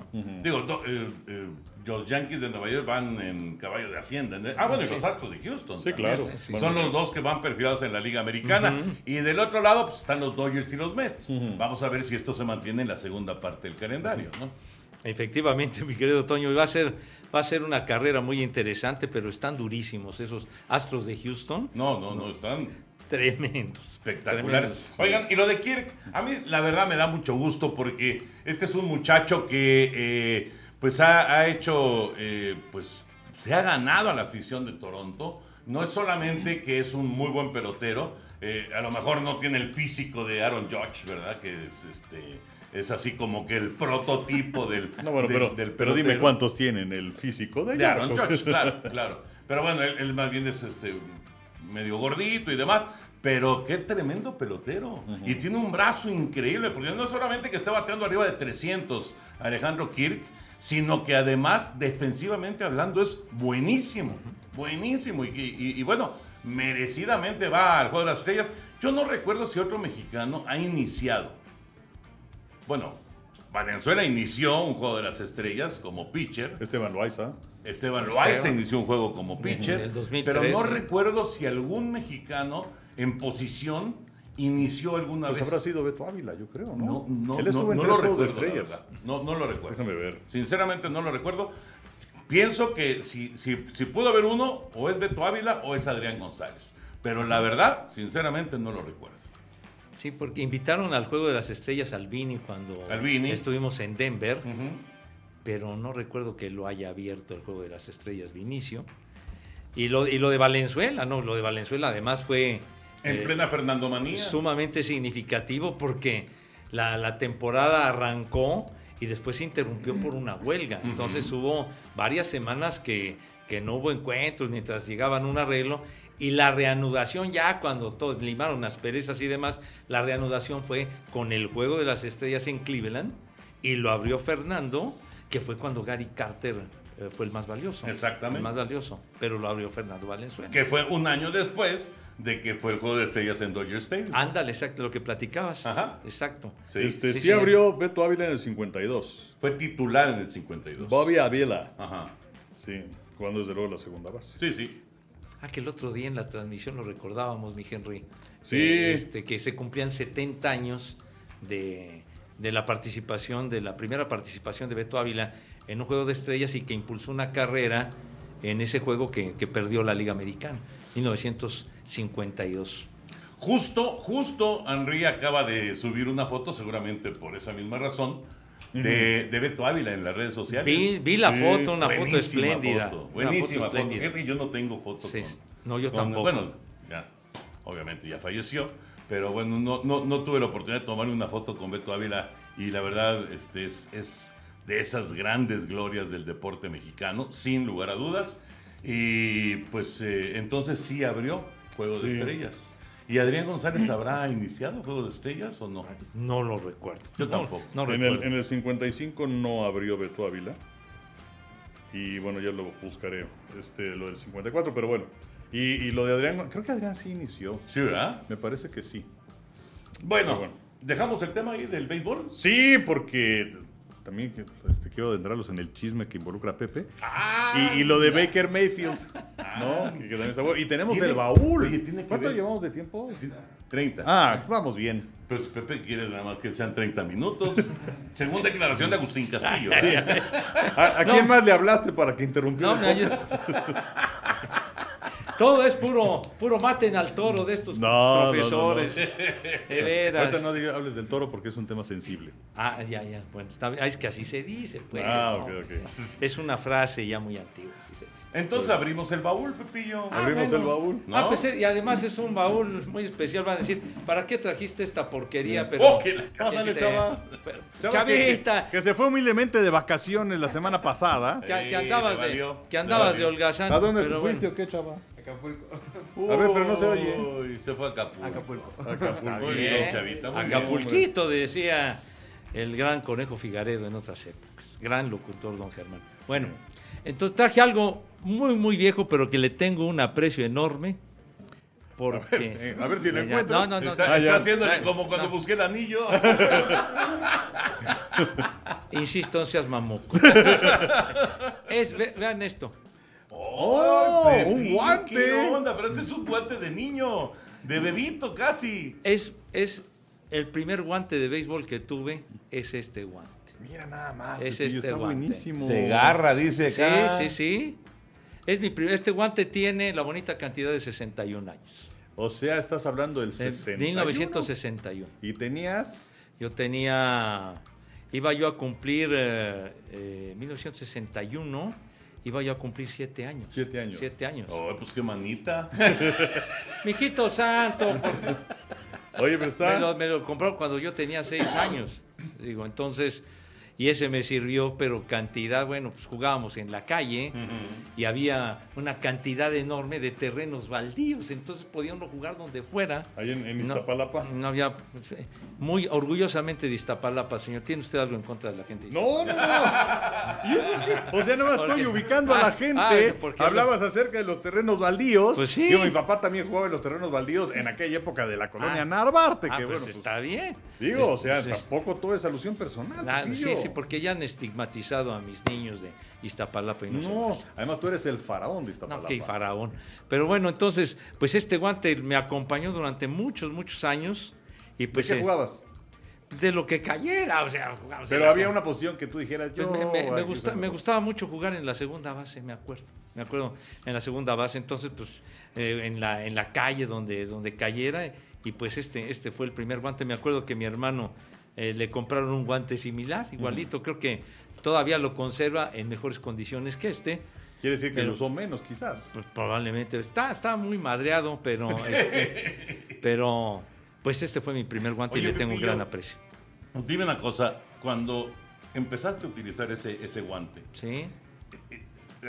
Digo, do- eh, eh, los Yankees de Nueva York van en caballo de Hacienda. ¿no? Ah, bueno, y los Astros de Houston. Sí, también. claro. Son los dos que van perfilados en la liga americana. Y del otro lado pues, están los Dodgers y los Mets. Vamos a ver si esto se mantiene en la segunda parte del calendario, ¿no? Efectivamente, mi querido Toño, va a ser va a ser una carrera muy interesante, pero están durísimos esos Astros de Houston, No, no, no, están tremendos. espectaculares. tremendos. Oigan, y lo de Kirk, a mí la verdad me da mucho gusto porque este es un muchacho que eh, pues ha, ha hecho, eh, pues se ha ganado a la afición de Toronto. No es solamente que es un muy buen pelotero, eh, a lo mejor no tiene el físico de Aaron Judge, ¿verdad? Que es este es así como que el prototipo del, No, bueno, del- pero, del pero dime cuántos tienen el físico de, De. Aaron Judge, claro, claro. Pero bueno, él, él más bien es este medio gordito y demás. Pero qué tremendo pelotero. Y tiene un brazo increíble, porque no solamente que esté bateando arriba de 300 Alejandro Kirk, sino que además, defensivamente hablando, es buenísimo. Buenísimo. Y, y- y bueno, merecidamente va al Juego de las Estrellas. Yo no recuerdo si otro mexicano ha iniciado. Bueno, Valenzuela inició un Juego de las Estrellas como pitcher. Esteban Loaiza. Esteban. Loaiza inició un juego como pitcher. En el 2003, pero no sí. recuerdo si algún mexicano en posición inició alguna Pues vez. habrá sido Beto Ávila, yo creo, ¿no? No, no, Él estuvo no- en no tres lo de recuerdo, estrellas. No, no lo recuerdo. Déjame ver. Sinceramente no lo recuerdo. Pienso que si, si, si pudo haber uno, o es Beto Ávila o es Adrián González. Pero la verdad, sinceramente no lo recuerdo. Sí, porque invitaron al Juego de las Estrellas al Vini cuando estuvimos en Denver. Pero no recuerdo que lo haya abierto el Juego de las Estrellas Vinicio. Y lo, y lo de Valenzuela, ¿no? Lo de Valenzuela además fue En eh, plena Fernando Manía. sumamente significativo porque la, la temporada arrancó y después se interrumpió por una huelga. Entonces hubo varias semanas que, que no hubo encuentros mientras llegaban un arreglo y la reanudación ya cuando todos limaron las perezas y demás, la reanudación fue con el Juego de las Estrellas en Cleveland y lo abrió Fernando, que fue cuando Gary Carter eh, fue el más valioso. Exactamente. El más valioso, pero lo abrió Fernando Valenzuela. Que fue un año después de que fue el juego de estrellas en Dodger Stadium. Ándale, exacto, lo que platicabas. Ajá. Exacto. Sí. Este, sí, sí, sí. abrió Beto Ávila en el 52. Fue titular en el 52. Bobby Ávila. Ajá. Sí, jugando desde luego la segunda base. Sí, sí. Ah, que el otro día en la transmisión lo recordábamos, mi Henry. Sí. Eh, este, que se cumplían 70 años de, de la participación, de la primera participación de Beto Ávila en un juego de estrellas y que impulsó una carrera en ese juego que, que perdió la Liga Americana, 1952. Justo, justo Henry acaba de subir una foto, seguramente por esa misma razón, de, de Beto Ávila en las redes sociales. Vi, vi la Sí, foto, una foto espléndida. foto, buenísima foto. Fíjate, yo no tengo foto Sí, con-. No, yo con- tampoco. Bueno, ya, obviamente ya falleció, pero bueno, no, no, no tuve la oportunidad de tomarme una foto con Beto Ávila y la verdad este, es, es de esas grandes glorias del deporte mexicano, sin lugar a dudas. Y pues eh, entonces sí abrió Juego de. Estrellas. ¿Y Adrián González habrá iniciado Juego de Estrellas o no? No lo recuerdo. Yo No, tampoco. No, en, recuerdo. el, en el 55 no abrió Beto Ávila. Y bueno, ya lo buscaré, este, lo del 54, pero bueno. Y, y lo de Adrián, creo que Adrián sí inició. Sí, ¿verdad? Me parece que sí. Bueno, bueno. dejamos el tema ahí del béisbol. Sí, porque también este, quiero adentrarlos en el chisme que involucra a Pepe. y, y lo de Baker Mayfield. ¿no? Que, que también está bueno. Y tenemos Tiene- el baúl. oye, tiene que ¿Cuánto ver- llevamos de tiempo? 30. Ah, vamos bien. Pues Pepe quiere nada más que sean 30 minutos. Según declaración de Agustín Castillo. ¿A, a quién más le hablaste para que interrumpiera? No, me podcast? Todo es puro, puro maten al toro de estos No, no, profesores. De veras. Ahorita no diga- hables del toro porque es un tema sensible. Ah, ya, ya. Bueno, está. Ah, es que así se dice, pues. Ah, ¿no? ok, ok. Es una frase ya muy antigua, así se dice. Entonces abrimos el baúl, Pepillo. Ah, Abrimos bueno. el baúl. ¿No? Ah, pues eh, y además es un baúl muy especial. Van a decir, ¿para qué trajiste esta porquería? Pero, Oh, que la- Pásale, Este, chava. pero- Chavita, Que, que se fue humildemente de vacaciones la semana pasada. que, andabas de, que andabas de holgazán. ¿A dónde te fuiste bueno. o qué, chava? Acapulco. A ver, pero no se oye. Se fue a Acapulco. Acapulco. Acapulco. Muy bien, chavita. muy bien. Acapulquito, decía el gran Conejo Figaredo en otras épocas. Gran locutor, don Germán. Bueno, entonces traje algo muy, muy viejo, pero que le tengo un aprecio enorme. Porque. eh, a ver si lo encuentro. No, no, no. Está, está ya. haciéndole como cuando no. busqué el anillo. Insisto, no seas mamoco. es, ve- vean esto. ¡Oh! Ay, ¡Un guante! ¿Qué onda? Pero este es un guante de niño. De bebito casi. Es, es el primer guante de béisbol que tuve, es este guante. Mira nada más. Es este está guante. buenísimo. Se agarra, dice Sí, acá. sí, sí. Es mi primer, este guante tiene la bonita cantidad de 61 años. O sea, estás hablando del De 61. 1961. ¿Y tenías? Yo tenía, iba yo a cumplir, eh, eh, 1961, iba yo a cumplir siete años. Siete años. Siete años. Oh, pues qué manita. Mijito santo. Oye, pero está... me, lo, me lo compró cuando yo tenía seis años. Digo, entonces, y ese me sirvió, pero cantidad, bueno, pues jugábamos en la calle y había una cantidad enorme de terrenos baldíos, entonces podía uno jugar donde fuera. Ahí en, en No, Iztapalapa. No, había. Muy orgullosamente de Iztapalapa, señor. ¿Tiene usted algo en contra de la gente? de No, no, no. O sea, nada más estoy Porque- ubicando a la Ah, gente. ah, porque Hablabas acerca de los terrenos baldíos. Pues sí. Digo, mi papá también jugaba en los terrenos baldíos en aquella época de la colonia Ah. Narvarte. Ah, que pues bueno, pues, está bien. digo, o sea, es- tampoco todo es alusión personal. Ah, sí, Pepillo. Sí, porque ya han estigmatizado a mis niños de Iztapalapa y no, No, más. además tú eres el faraón de No, Iztapalapa. qué faraón. Pero bueno, entonces, pues este guante me acompañó durante muchos, muchos años. Y ¿De pues qué eh, jugabas? de lo que cayera, o sea, Pero había una posición que tú dijeras Pues yo. me, me- me aquí gusta- soy me mejor. gustaba mucho jugar en la segunda base, me acuerdo. Me acuerdo en la segunda base, entonces pues eh, en, la, en la calle donde, donde cayera y pues este, este fue el primer guante. Me acuerdo que mi hermano eh, le compraron un guante similar, igualito, creo que todavía lo conserva en mejores condiciones que este. Quiere decir que Pero- lo usó menos, quizás. Pues probablemente está, está muy madreado, pero este, pero pues este fue mi primer guante Oye, y le tengo un gran aprecio. Dime una cosa. Cuando empezaste a utilizar ese, ese guante, ¿Sí?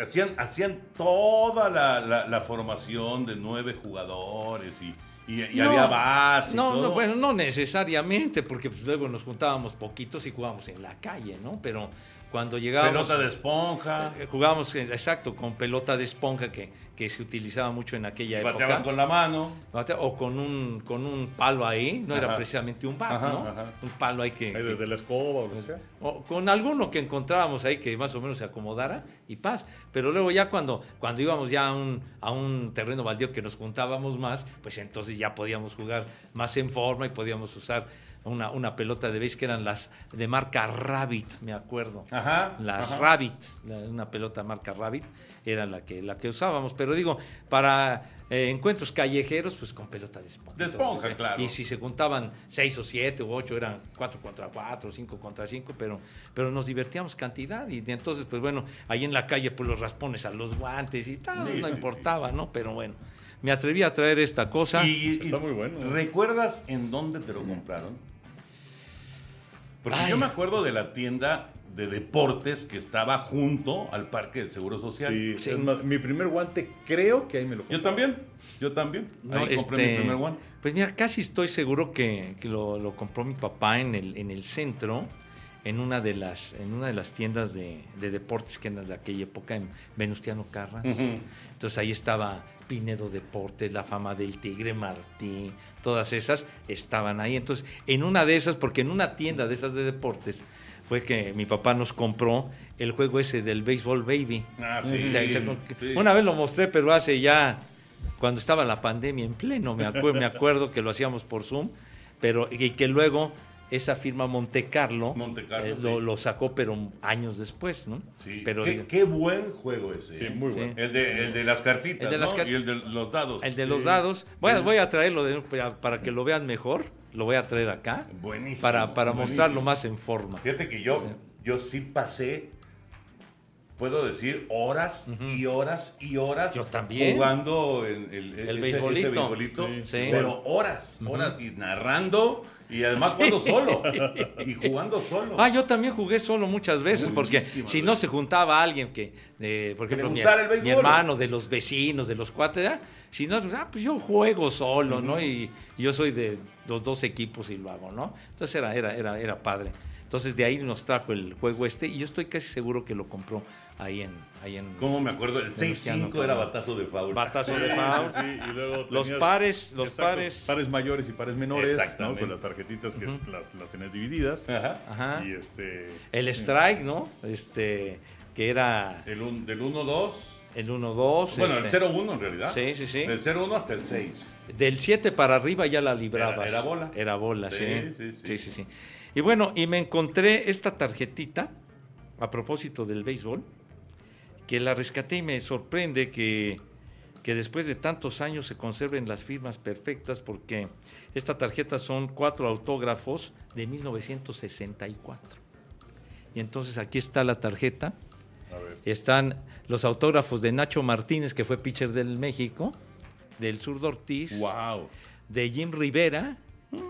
hacían, hacían toda la, la- la formación de nueve jugadores y, y- y No, había bats y no, todo. no, bueno, no necesariamente, porque pues, luego nos juntábamos poquitos y jugábamos en la calle, ¿no? Pero cuando llegábamos... Pelota de esponja, eh, Jugábamos, eh, exacto, con pelota de esponja que, que se utilizaba mucho en aquella bateabas época. con la mano. O con un, con un palo ahí, no era precisamente un bat, Ajá, ¿no? ajá. Un palo ahí que... Ahí que- desde la escoba o lo que sea. o con alguno que encontrábamos ahí que más o menos se acomodara y paz. Pero luego ya cuando, cuando íbamos ya a un, a un terreno baldío que nos juntábamos más, pues entonces ya podíamos jugar más en forma y podíamos usar una, una pelota de base que eran las de marca Rabbit, me acuerdo. Ajá, Las ajá. Rabbit, la- una pelota marca Rabbit, era la que, la que usábamos. Pero digo, para eh, encuentros callejeros, pues con pelota de esponja. De esponja, Entonces, eh, claro. Y si se juntaban seis o siete o ocho, eran cuatro contra cuatro, cinco contra cinco, pero, pero nos divertíamos cantidad. Y de entonces, pues bueno, ahí en la calle, pues los raspones a los guantes y tal, Sí, no sí, importaba, ¿no? Pero bueno, me atreví a traer esta cosa. Y, y- Está muy bueno. ¿Recuerdas en dónde te lo compraron? Porque Ay. yo me acuerdo de la tienda de deportes que estaba junto al Parque del Seguro Social. Sí, Sí. es más, mi primer guante creo que ahí me lo compré. Yo también, yo también. No, Ahí compré este, mi primer guante. Pues mira, casi estoy seguro que, que lo, lo compró mi papá en el, en el centro, en una de las, en una de las tiendas de, de deportes que eran de aquella época, en Venustiano Carras. Entonces ahí estaba Pinedo Deportes, La Fama del Tigre Martí, todas esas estaban ahí. Entonces, en una de esas, porque en una tienda de esas de deportes, fue que mi papá nos compró el juego ese del Baseball Baby. Ah, sí. Una vez lo mostré, pero hace ya, cuando estaba la pandemia en pleno, me, acuer- me acuerdo que lo hacíamos por Zoom, pero y que luego esa firma Monte Carlo, Monte Carlo, eh, lo, sí. lo sacó, pero años después, ¿no? Sí. Pero qué, digo, qué buen juego ese. Sí, ¿eh? muy Sí. bueno. El de, el de las cartitas, El de las ¿no? car- Y el de los dados. el de Sí. los dados, voy a, voy a traerlo de- para, para que lo vean mejor, lo voy a traer acá, Buenísimo. para, para buenísimo. mostrarlo más en forma. Fíjate que yo, yo sí pasé, puedo decir, horas y horas y horas Yo también. jugando el, el, El ese- beisbolito. ese beisbolito, Sí, sí. pero horas, horas, y narrando, y además jugando solo, y jugando solo. Ah, yo también jugué solo muchas veces, porque si no se juntaba alguien que, eh, por ejemplo, mi, hermano, de los vecinos, de los cuates, si no, ah, pues yo juego solo, ¿no? Y, y yo soy de los dos equipos y lo hago, ¿no? Entonces era, era, era, era padre. Entonces de ahí nos trajo el juego este y yo estoy casi seguro que lo compró ahí en... Ahí en ¿Cómo me acuerdo? El Venustiano 6-5 era batazo de foul. Batazo de Sí, foul. sí, y luego Los tenías- pares, los pares. Pares mayores y pares menores, ¿no? Con las tarjetitas que las, las tenías divididas. Ajá. Ajá. Y este... El strike, ¿no? Este, que era El un- del 1-2. el 1-2. Bueno, este, el 0-1 en realidad. Sí, sí, sí. Del 0-1 hasta el 6. Del 7 para arriba ya la librabas. Era- era bola. Era bola, sí. Sí, sí, sí. sí, sí, sí. Y bueno, y me encontré esta tarjetita a propósito del béisbol, que la rescaté y me sorprende que, que después de tantos años se conserven las firmas perfectas, porque esta tarjeta son cuatro autógrafos de 1964. Y entonces aquí está la tarjeta. Están los autógrafos de Nacho Martínez, que fue pitcher del México, del Zurdo Ortiz, ¡Wow! de Jim Rivera,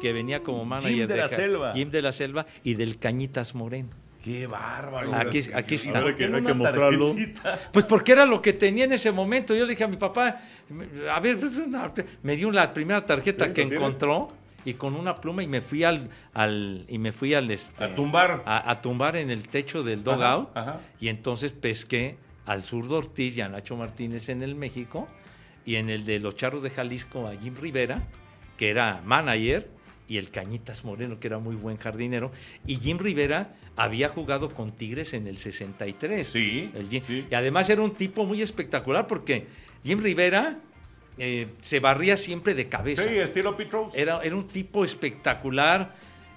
que venía como manager Jim de la Selva. Jim de la Selva y del Cañitas Moreno. ¡Qué bárbaro! Aquí- aquí está. ¿por qué Hay que- hay que mostrarlo. Pues porque era lo que tenía en ese momento. Yo le dije a mi papá, a ver, pues, me dio la primera tarjeta Sí, que encontró y con una pluma y me fui al, al y me fui al este, A tumbar. a, a tumbar en el techo del dogout Ajá, ajá. y entonces pesqué al zurdo Ortiz y a Nacho Martínez en el México y en el de los Charros de Jalisco a Jim Rivera, que era manager, y el Cañitas Moreno, que era muy buen jardinero, y Jim Rivera había jugado con Tigres en el 63. Sí, El Jim- sí. Y además era un tipo muy espectacular porque Jim Rivera eh, se barría siempre de cabeza. Sí, estilo Pete Rose. Era, era un tipo espectacular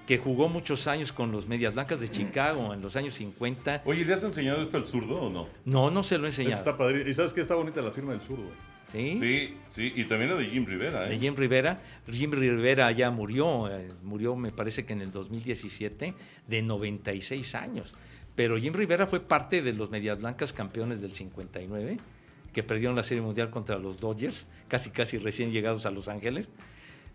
que jugó muchos años con los Medias Blancas de Chicago en los años 50. Oye, ¿le has enseñado esto al zurdo o no? No, no se lo he enseñado. Está padre. Y sabes que está bonita la firma del zurdo. ¿Sí? Sí, sí, y también la de Jim Rivera, ¿eh? De Jim Rivera. Jim Rivera ya murió, eh, murió me parece que en el 2017, de 96 años. Pero Jim Rivera fue parte de los Medias Blancas campeones del 59, que perdieron la Serie Mundial contra los Dodgers, casi casi recién llegados a Los Ángeles.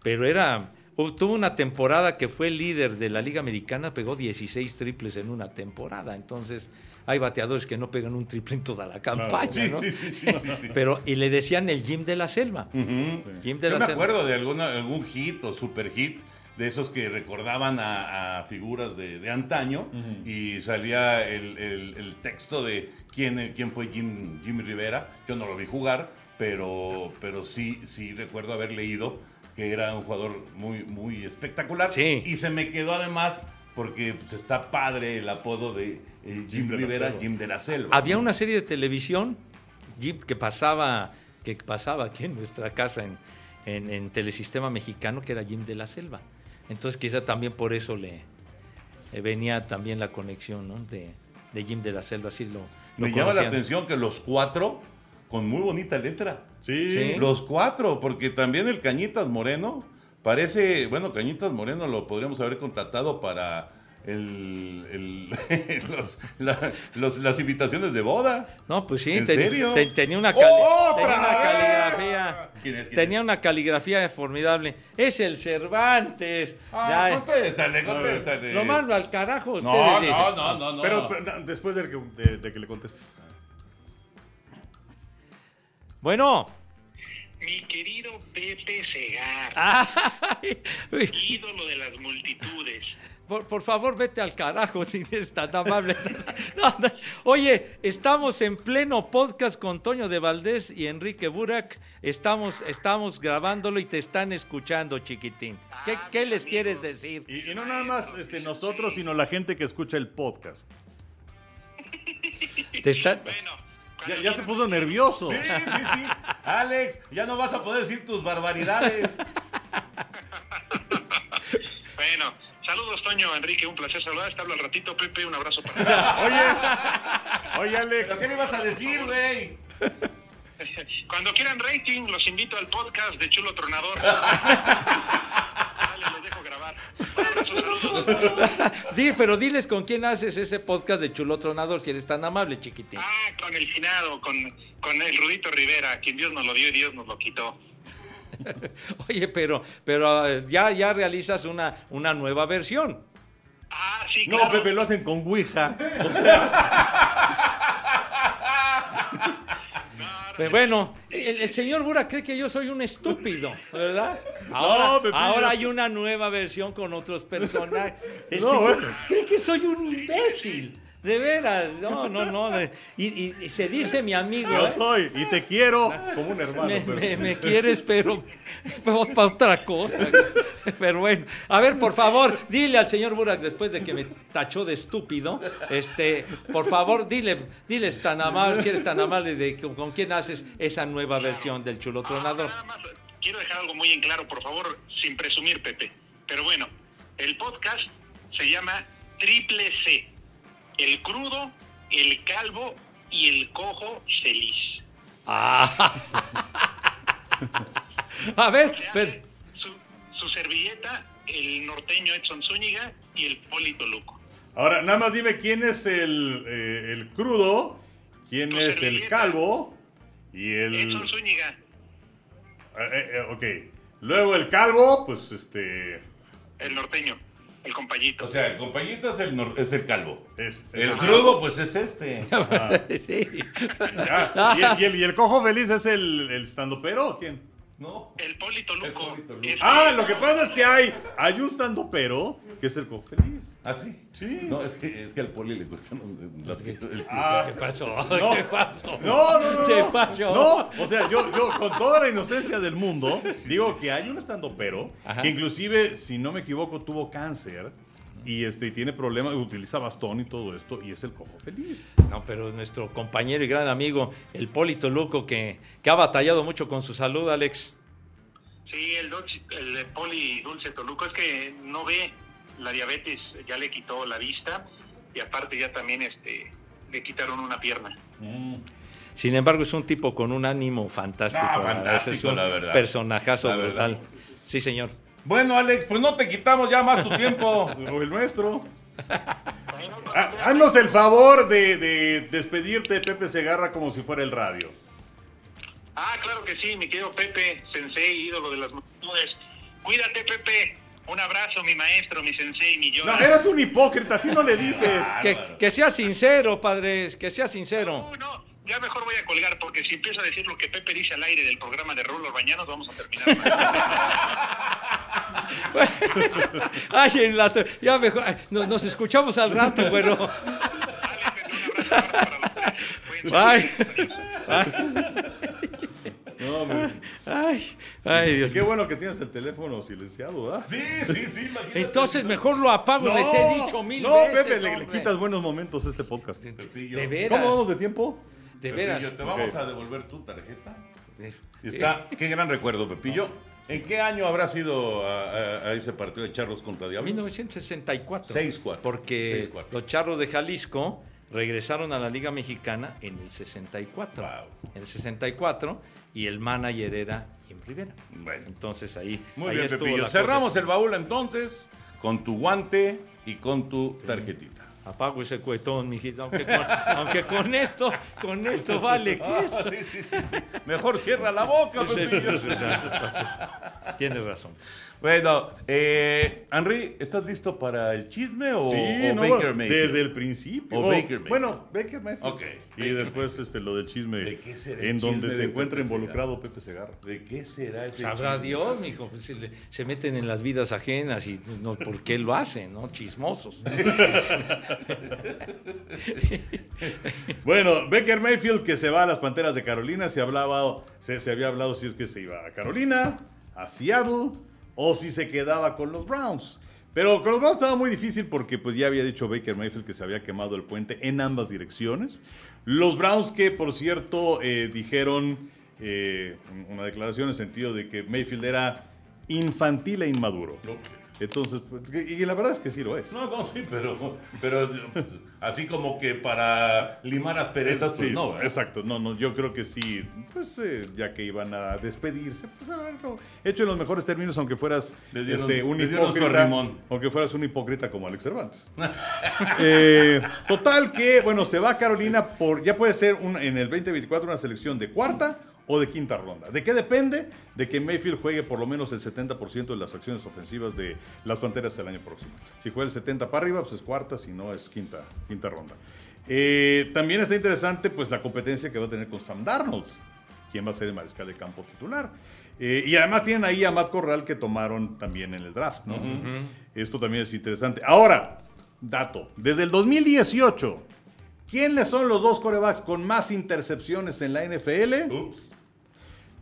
Pero era Tuvo una temporada que fue líder de la Liga Americana, pegó 16 triples en una temporada. Entonces, hay bateadores que no pegan un triple en toda la campaña, Sí, ¿no? sí, sí, sí, sí, sí. Pero, y le decían el Jim de la Selva. Jim de Yo la me Selva. acuerdo de alguna, algún hit o super hit de esos que recordaban a, a figuras de, de antaño y salía el, el- el texto de quién, quién fue Jim, Jimmy Rivera. Yo no lo vi jugar, pero, pero sí, sí recuerdo haber leído que era un jugador muy, muy espectacular. Sí. Y se me quedó además porque pues, está padre el apodo de eh, Jim, de la Rivera, Selva. Jim de la Selva. Había una serie de televisión Jim, que pasaba que pasaba aquí en nuestra casa en, en, en Telesistema Mexicano, que era Jim de la Selva. Entonces quizá también por eso le eh, venía también la conexión ¿no? de, de Jim de la Selva, así lo, lo Me llama la atención que los cuatro, con muy bonita letra. Sí. Sí. Los cuatro, porque también el Cañitas Moreno parece, bueno, Cañitas Moreno lo podríamos haber contratado para el, el- los- la- los- las invitaciones de boda. No, pues sí, ¿En ten- serio? ten- tenía una, cali- ¡Otra tenía una caligrafía. ¿Quién es, quién tenía una caligrafía formidable. Es el Cervantes. Ah, Ya, contéstale, contéstale. lo mando al carajo. Ustedes No, dicen. no, no, no, no. Pero, pero, no, después de que, de- de que le contestes. Bueno. Mi querido Pepe Segar, ídolo de las multitudes. por, por favor, vete al carajo si eres tan amable. No, no. Oye, estamos en pleno podcast con Toño de Valdés y Enrique Burak. Estamos, estamos grabándolo y te están escuchando, chiquitín. ¿Qué, qué les quieres decir? Y, y no nada más este, nosotros, sino la gente que escucha el podcast. Te están... Bueno, Ya, se puso nervioso. Sí, sí, sí. Alex, ya no vas a poder decir tus barbaridades. Bueno, saludos Toño, Enrique, un placer saludar. Te hablo al ratito, Pepe, un abrazo para ti. Oye, oye, ¿Pero Alex. qué le ibas a decir, güey? Cuando quieran rating, los invito al podcast de Chulo Tronador. Los dejo grabar. Pero diles con quién haces ese podcast de Chulo Tronador, si eres tan amable, chiquitín. Ah, con el finado, con, con el Rudito Rivera, quien Dios nos lo dio y Dios nos lo quitó. Oye, pero, pero eh, ya, ya realizas una, una nueva versión. Ah, sí, No, claro. Pepe, lo hacen con Ouija. Pero bueno, el, el señor Bura cree que yo soy un estúpido, ¿verdad? Ahora, No, Pepillo. ahora hay una nueva versión con otros personajes. El No, señor cree que soy un imbécil. De veras, no, no, no. de- Y, y- y se dice mi amigo. Yo ¿eh? soy y te quiero como un hermano. Me, pero- me- me quieres, pero para otra cosa. Pero bueno, a ver, por favor, dile al señor Burak, después de que me tachó de estúpido, este, por favor, dile, diles tan amable, si eres tan amable, de que- con quién haces esa nueva versión del chulo Ah, tronador. nada más, quiero dejar algo muy en claro, por favor, sin presumir, Pepe. Pero bueno, el podcast se llama Triple C. El crudo, el calvo y el cojo feliz. Ah. A ver, pero, hace su, su servilleta, el norteño Edson Zúñiga y el Polito Luco. Ahora, nada más dime quién es el, eh, el crudo, quién Tu es el calvo y el. Edson Zúñiga, Eh, eh, eh, ok. Luego el calvo, pues este. el norteño, el compañito. O sea, el compañito es el, nor- es el calvo. es- El es- crudo, pues es este. sí. Ya, y, el, y el- y el cojo feliz es el, el standupero o quién? No. el Polito Luco. Polito Luco. es- Ah, lo que pasa es que hay, hay un standupero que es el cojo feliz. ¿Ah, sí? Sí. No, es que, es que al poli le gustan las que- el- Ah, ¿Qué pasó? No. ¿Qué pasó? No, no, no. ¿Qué no. pasó? No, o sea, yo, yo con toda la inocencia del mundo digo que hay un estandopero Ajá. que inclusive, si no me equivoco, tuvo cáncer y este y tiene problemas, utiliza bastón y todo esto y es el cojo feliz. No, pero nuestro compañero y gran amigo, el Polito Luco, que, que ha batallado mucho con su salud, Alex. Sí, el, dulce- el poli dulce Toluco es que no ve la diabetes, ya le quitó la vista y aparte ya también este le quitaron una pierna. Sin embargo, es un tipo con un ánimo fantástico. Ah, fantástico, Ese es un la verdad. personajazo La brutal. verdad. Sí, señor. Bueno, Alex, pues no te quitamos ya más tu tiempo. O el nuestro. Ah, Haznos el favor de, de despedirte, Pepe Segarra, como si fuera el radio. Ah, claro que sí, mi querido Pepe, sensei, ídolo de las multitudes. Cuídate, Pepe. Un abrazo, mi maestro, mi sensei, mi yo. No, eres un hipócrita, así no le dices. Que, que sea sincero, padres, que sea sincero. No, no, ya mejor voy a colgar porque si empiezo a decir lo que Pepe dice al aire del programa de Rulo Bañanos, vamos a terminar. mal. Ay, en la ya mejor, nos, nos escuchamos al rato, bueno. Dale, Pepe, un abrazo para los tres. Cuídense. Bye. No. Ay, ay, Dios Qué mío. bueno que tienes el teléfono silenciado, ¿verdad? Sí, sí, sí, imagínate. Entonces mejor lo apago, les he dicho mil no, veces. Pepe, le, quitas buenos momentos a este podcast. Pepillo. De ¿Cómo vamos de tiempo? de veras. Pepillo, te vamos a devolver tu tarjeta. Eh, Está, qué gran recuerdo, Pepillo. ¿En qué año habrá sido a, a- a ese partido de Charros contra Diablos? 1964. 6-4. Porque 6-4. los charros de Jalisco regresaron a la Liga Mexicana en el 64. Wow. En el 64 y el manager era Jim Rivera. Bueno. Entonces ahí, Muy ahí bien, Pepillo. Cerramos cosa. el baúl entonces con tu guante y con tu tarjetita. Apago ese cuetón, mijito. Aunque con, aunque con esto, con esto vale. ¿Qué es? Ah, sí, sí, sí. Mejor cierra la boca, sí, Pepillo. Tienes razón. Bueno, eh, Henry, ¿estás listo para el chisme o, Sí, o no, Baker Mayfield? desde el principio. O Oh, Baker Mayfield. Bueno, Baker Mayfield. Y Baker después este, lo del chisme ¿De qué será el en donde se encuentra Pepe involucrado Pepe Segarra. ¿De qué será ese Sabrá chisme? Dios, mijo. pues, se, le- se meten en las vidas ajenas y no por qué lo hacen, ¿no? Chismosos. Bueno, Baker Mayfield que se va a las Panteras de Carolina, se hablaba, se, se había hablado si es que se iba a Carolina, a Seattle o si se quedaba con los Browns. Pero con los Browns estaba muy difícil porque pues ya había dicho Baker Mayfield que se había quemado el puente en ambas direcciones. Los Browns que por cierto eh, dijeron eh, una declaración en el sentido de que Mayfield era infantil e inmaduro. Entonces, pues, y la verdad es que sí lo es. No, no, sí, pero, pero así como que para limar asperezas, pues Sí, no. ¿verdad? exacto. No, no, yo creo que sí. Pues eh, ya que iban a despedirse, pues haberlo hecho en los mejores términos, aunque fueras dieron- este, un hipócrita. Aunque fueras un hipócrita como Alex Cervantes. Eh, total que, bueno, se va a Carolina por. Ya puede ser un- en el 2024 una selección de cuarta o de quinta ronda. ¿De qué depende? De que Mayfield juegue por lo menos el 70% de las acciones ofensivas de las Panteras el año próximo. Si juega el 70 para arriba, pues es cuarta, si no es quinta, quinta ronda. Eh, también está interesante pues la competencia que va a tener con Sam Darnold, quien va a ser el mariscal de campo titular. Eh, y además tienen ahí a Matt Corral que tomaron también en el draft. ¿no? Esto también es interesante. Ahora, dato, desde el 2018, ¿quiénes son los dos corebacks con más intercepciones en la NFL? Ups.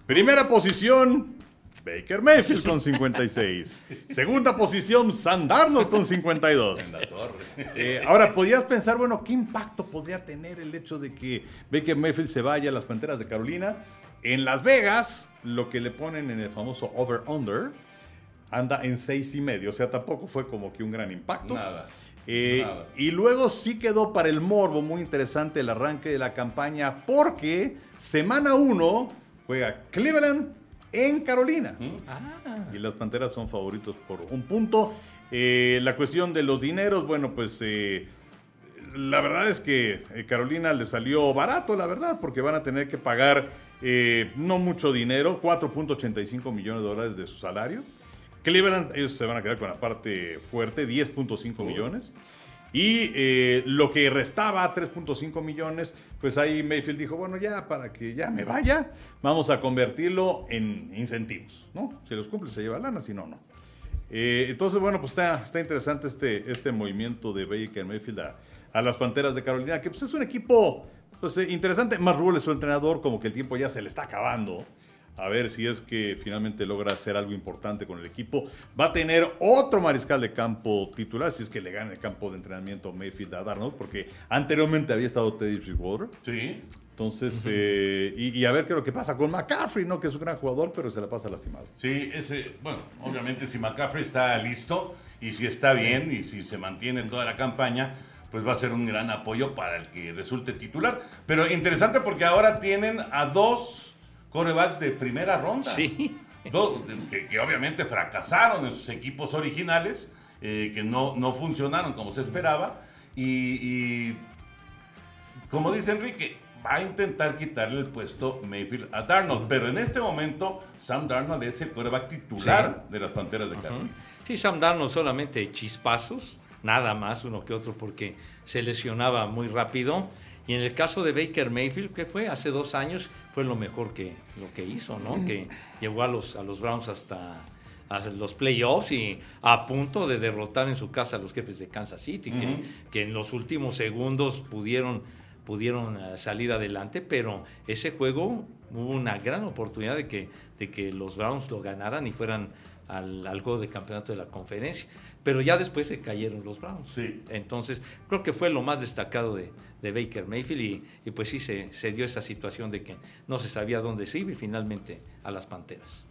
Primera posición, Baker Mayfield con 56. Segunda posición, Sam Darnold con 52. La torre. Eh, ahora, podrías pensar, bueno, ¿qué impacto podría tener el hecho de que Baker Mayfield se vaya a las Panteras de Carolina? En Las Vegas, lo que le ponen en el famoso over-under anda en seis y medio, o sea, tampoco fue como que un gran impacto. Nada. Eh, Nada. y luego sí quedó para el morbo muy interesante el arranque de la campaña porque semana 1 juega Cleveland en Carolina. Y las Panteras son favoritos por un punto. Eh, la cuestión de los dineros, bueno, pues eh, la verdad es que eh, Carolina le salió barato, la verdad, porque van a tener que pagar eh, no mucho dinero, 4.85 millones de dólares de su salario. Cleveland, ellos se van a quedar con la parte fuerte, 10.5 millones. Y eh, lo que restaba, 3.5 millones, pues ahí Mayfield dijo, bueno, ya para que ya me vaya, vamos a convertirlo en incentivos, ¿no? Si los cumple se lleva lana, si no, no. Eh, entonces, bueno, pues está, interesante este, este movimiento de Baker Mayfield a, a las Panteras de Carolina, que pues es un equipo pues, eh, interesante. Más Rule es su entrenador, como que el tiempo ya se le está acabando. A ver si es que finalmente logra hacer algo importante con el equipo. Va a tener otro mariscal de campo titular, si es que le gana el campo de entrenamiento Mayfield a Darnold, porque anteriormente había estado Teddy Bridgewater. Sí. Entonces, eh, y, y a ver qué es lo que pasa con McCaffrey, ¿no? Que es un gran jugador, pero se la pasa lastimado. Sí, ese, bueno, obviamente si McCaffrey está listo y si está bien y si se mantiene en toda la campaña, pues va a ser un gran apoyo para el que resulte titular. Pero interesante porque ahora tienen a dos corebacks de primera ronda. Sí. Dos, que, que obviamente fracasaron en sus equipos originales, eh, que no, no funcionaron como se esperaba. Y, y como dice Enrique, va a intentar quitarle el puesto Mayfield a Darnold. Pero en este momento, Sam Darnold es el quarterback titular de las Panteras de Carolina. Sí, Sam Darnold solamente chispazos, nada más, uno que otro, porque se lesionaba muy rápido. Y en el caso de Baker Mayfield, que fue hace dos años, fue lo mejor que, lo que hizo, ¿no? Que llevó a los, a los Browns hasta, hasta los playoffs y a punto de derrotar en su casa a los jefes de Kansas City, que, que en los últimos segundos pudieron, pudieron eh, salir adelante, pero ese juego hubo una gran oportunidad de que, de que los Browns lo ganaran y fueran al, al juego de campeonato de la conferencia. Pero ya después se cayeron los Browns. Sí. Entonces, creo que fue lo más destacado de, de Baker Mayfield y, y pues sí se, se dio esa situación de que no se sabía dónde se iba y finalmente a las Panteras.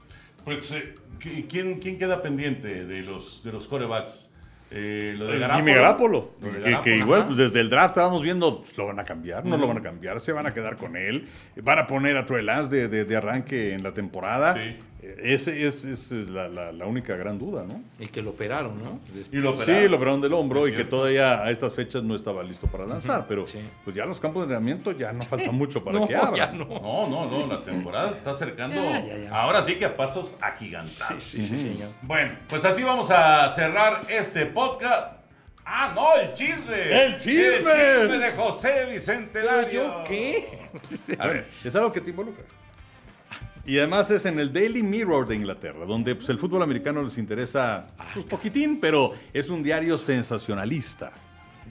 Pues, eh, ¿qui- ¿quién, ¿quién queda pendiente de los, de los corebacks? Eh, lo de Jimmy Garapolo. Lo de Que, igual, pues desde el draft estábamos viendo, pues, lo van a cambiar, no lo van a cambiar, se van a quedar con él. Van a poner a Lance de, de- de arranque en la temporada. Sí. Ese es, es la, la- la única gran duda, ¿no? Y que lo operaron, ¿no? Después- Y lo Sí, lo operaron del hombro y que todavía a estas fechas no estaba listo para lanzar, pero Sí. pues ya los campos de entrenamiento ya no falta mucho para no, que abran. ya no. No, no, no, la temporada está acercando. Ya, ya, ya. Ahora sí que a pasos agigantados. Sí, sí. Bueno, pues así vamos a cerrar este podcast. Ah, no, el chisme. ¡El chisme! El chisme de José Vicente Lario. ¿Yo qué? A ver, es algo que te involucra. Y además es en el Daily Mirror de Inglaterra, donde pues, el fútbol americano les interesa un poquitín, pero es un diario sensacionalista.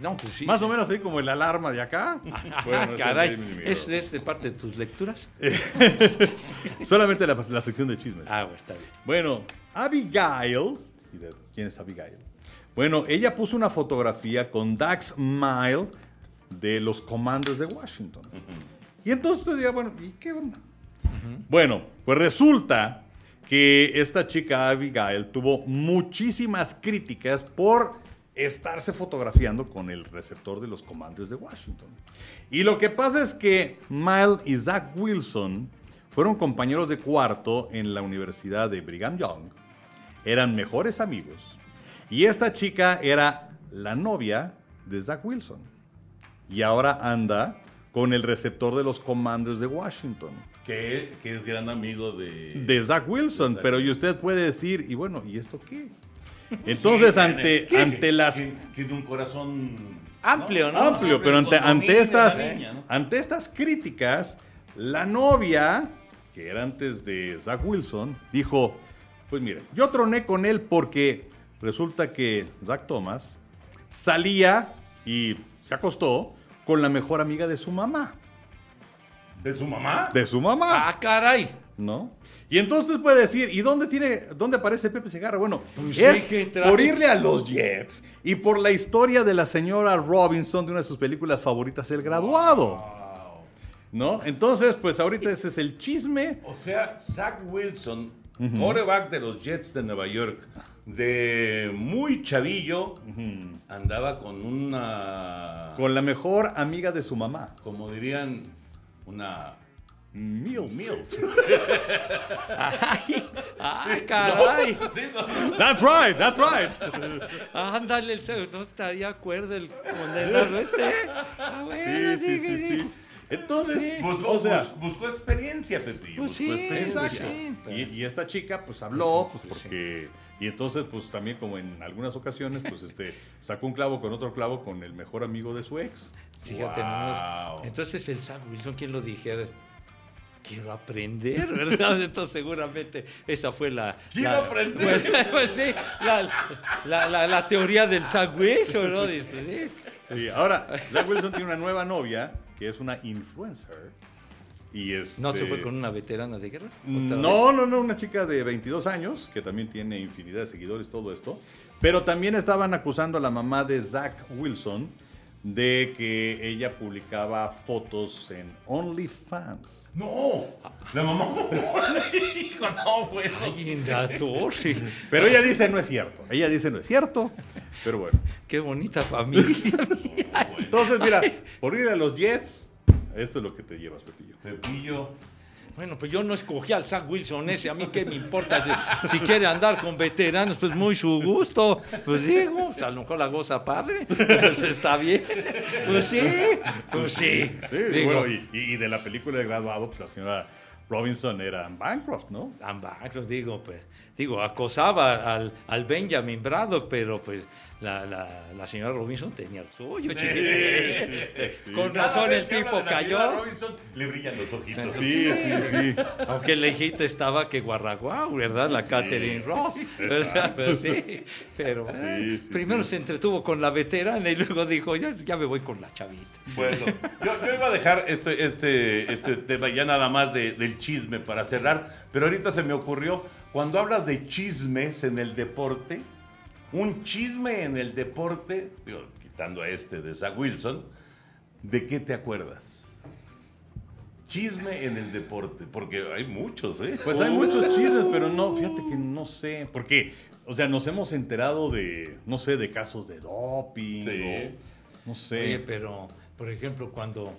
No, pues sí. Más sí. o menos así como el alarma de acá. Ah, Bueno, caray. ¿Es, ¿es de parte de tus lecturas? Solamente la, la sección de chismes. Ah, bueno, está bien. Bueno, Abigail. ¿y de ¿Quién es Abigail? Bueno, ella puso una fotografía con Dax Mile de los Commanders de Washington. Y entonces usted diga, bueno, ¿y qué onda? Bueno, pues resulta que esta chica Abigail tuvo muchísimas críticas por estarse fotografiando con el receptor de los Commanders de Washington. Y lo que pasa es que Mile y Zach Wilson fueron compañeros de cuarto en la Universidad de Brigham Young, eran mejores amigos, y esta chica era la novia de Zach Wilson. Y ahora anda con el receptor de los Commanders de Washington Que, que es gran amigo de. de Zach Wilson, De Zach. pero y usted puede decir, y bueno, ¿y esto qué? Entonces, Sí, ante, tiene- ante las... Tiene, tiene un corazón. Amplio, ¿no? Amplio, pero ante, ante estas, la niña, ¿no? ante estas críticas, la novia, que era antes de Zach Wilson, dijo, pues mire, yo troné con él porque resulta que Zach Thomas salía y se acostó con la mejor amiga de su mamá. ¿De su mamá? De su mamá. Ah, caray. ¿no? Y entonces puede decir, ¿y dónde tiene, dónde aparece Pepe Segarra? Bueno, Pues es ¿qué trae? por irle a los Jets y por la historia de la señora Robinson de una de sus películas favoritas, El Graduado, Wow. ¿no? Entonces, pues ahorita ese es el chisme. O sea, Zach Wilson, quarterback de los Jets de Nueva York, de muy chavillo, andaba con una. Con la mejor amiga de su mamá, Como dirían, una. Milf. Ay, ay, caray. Sí, no. That's right, that's right. Ándale, el no estaría de acuerdo el condenado este. Ah, bueno, Sí, sí, sí, sí. Entonces, Sí. Buscó, o sea, bus- buscó experiencia, Pepillo. Pues buscó sí, experiencia. Pero- Y, y esta chica pues habló, pues Pues sí. porque... Y entonces pues también como en algunas ocasiones pues este sacó un clavo con otro clavo con el mejor amigo de su ex. Fíjate, Wow. Entonces el Zach Wilson, ¿quién lo dijera? Quiero aprender, ¿verdad? Entonces seguramente esa fue la... Quiero la- aprender. Pues, pues sí, la, la- la- la teoría del Zach Wilson, ¿no? Pues, sí. Ahora, Zach Wilson tiene una nueva novia que es una influencer. Y este, ¿No se fue con una veterana de guerra? ¿Otra No, vez? no, no, una chica de 22 años que también tiene infinidad de seguidores, todo esto. Pero también estaban acusando a la mamá de Zach Wilson de que ella publicaba fotos en OnlyFans. No, la mamá. Hijo, no, bueno. Ay, en la torre. Pero ella dice no es cierto. Ella dice no es cierto. Pero bueno. Qué bonita familia. Entonces, mira, por ir a los Jets, esto es lo que te llevas, Pepillo. Pepillo. Bueno, pues yo no escogí al Zach Wilson ese, a mí qué me importa, si, si quiere andar con veteranos, pues muy su gusto, pues digo, pues a lo mejor la goza padre, pues está bien, pues sí, pues sí. Sí, Digo, bueno, y, y de la película de graduado, pues la señora Robinson era Bancroft, ¿no? ambas, digo, pues, digo, acosaba al, al Benjamin Braddock, pero pues la, la, la señora Robinson tenía el suyo. chiquitín. Con razón el tipo la cayó. Robinson, le brillan los ojitos. Sí, sí, sí. Aunque el lejito estaba que Guarraguau, ¿verdad? La Catherine Ross. ¿verdad? Pero sí, pero eh, sí, primero sí. se entretuvo con la veterana y luego dijo, ya, ya me voy con la chavita. Bueno, yo, yo iba a dejar este, este, este tema ya nada más de- del chisme para cerrar, pero ahorita se me ocurrió, cuando hablas de chismes en el deporte, un chisme en el deporte, digo, quitando a este de Zach Wilson, ¿de qué te acuerdas? Chisme en el deporte, porque hay muchos, ¿eh? Pues hay muchos chismes, pero no, fíjate que no sé. Porque, o sea, nos hemos enterado de, no sé, de casos de doping. Sí. o, no sé. Oye, pero, por ejemplo, cuando,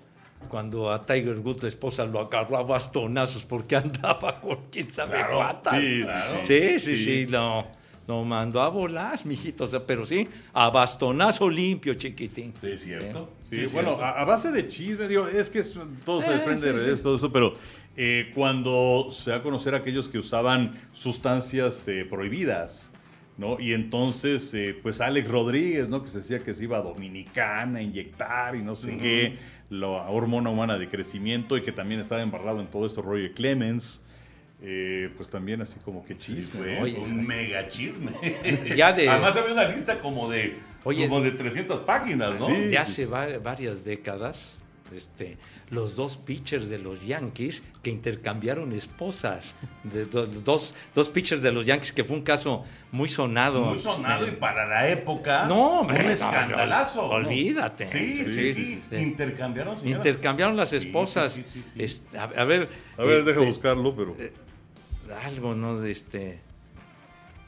cuando a Tiger Woods, la esposa, lo agarró a bastonazos porque andaba con quién sabe Claro, cuántas. sí, sí, sí, sí, sí. sí, lo, lo mandó a volar, mijito, o sea, pero sí, a bastonazo limpio, chiquitín. Sí, es cierto. Sí, bueno, cierto. a, a base de chisme, digo, es que es- todo se Eh, depende sí, de todo eso, pero eh, cuando se da a conocer a aquellos que usaban sustancias eh, prohibidas, ¿no? Y entonces, eh, pues Alex Rodríguez, ¿no? Que se decía que se iba a Dominicana a inyectar y no sé qué, la hormona humana de crecimiento y que también estaba embarrado en todo esto Roger Clemens, eh, pues también así como que chisme, ¿no? Oye. un mega chisme. Ya de- Además había una lista como de, Oye. como de 300 páginas, ¿no? Sí. de hace va- varias décadas, este, los dos pitchers de los Yankees que intercambiaron esposas. De, do- dos, dos pitchers de los Yankees, que fue un caso muy sonado. Muy sonado y para la época. No, hombre, Un no, escandalazo. no, ¿no? olvídate. Sí, sí, Sí, sí. sí, sí. Intercambiaron. señora? Intercambiaron las esposas. Este, a, a ver. A ver, eh, deja de- buscarlo, pero... Algo, ¿no? De este.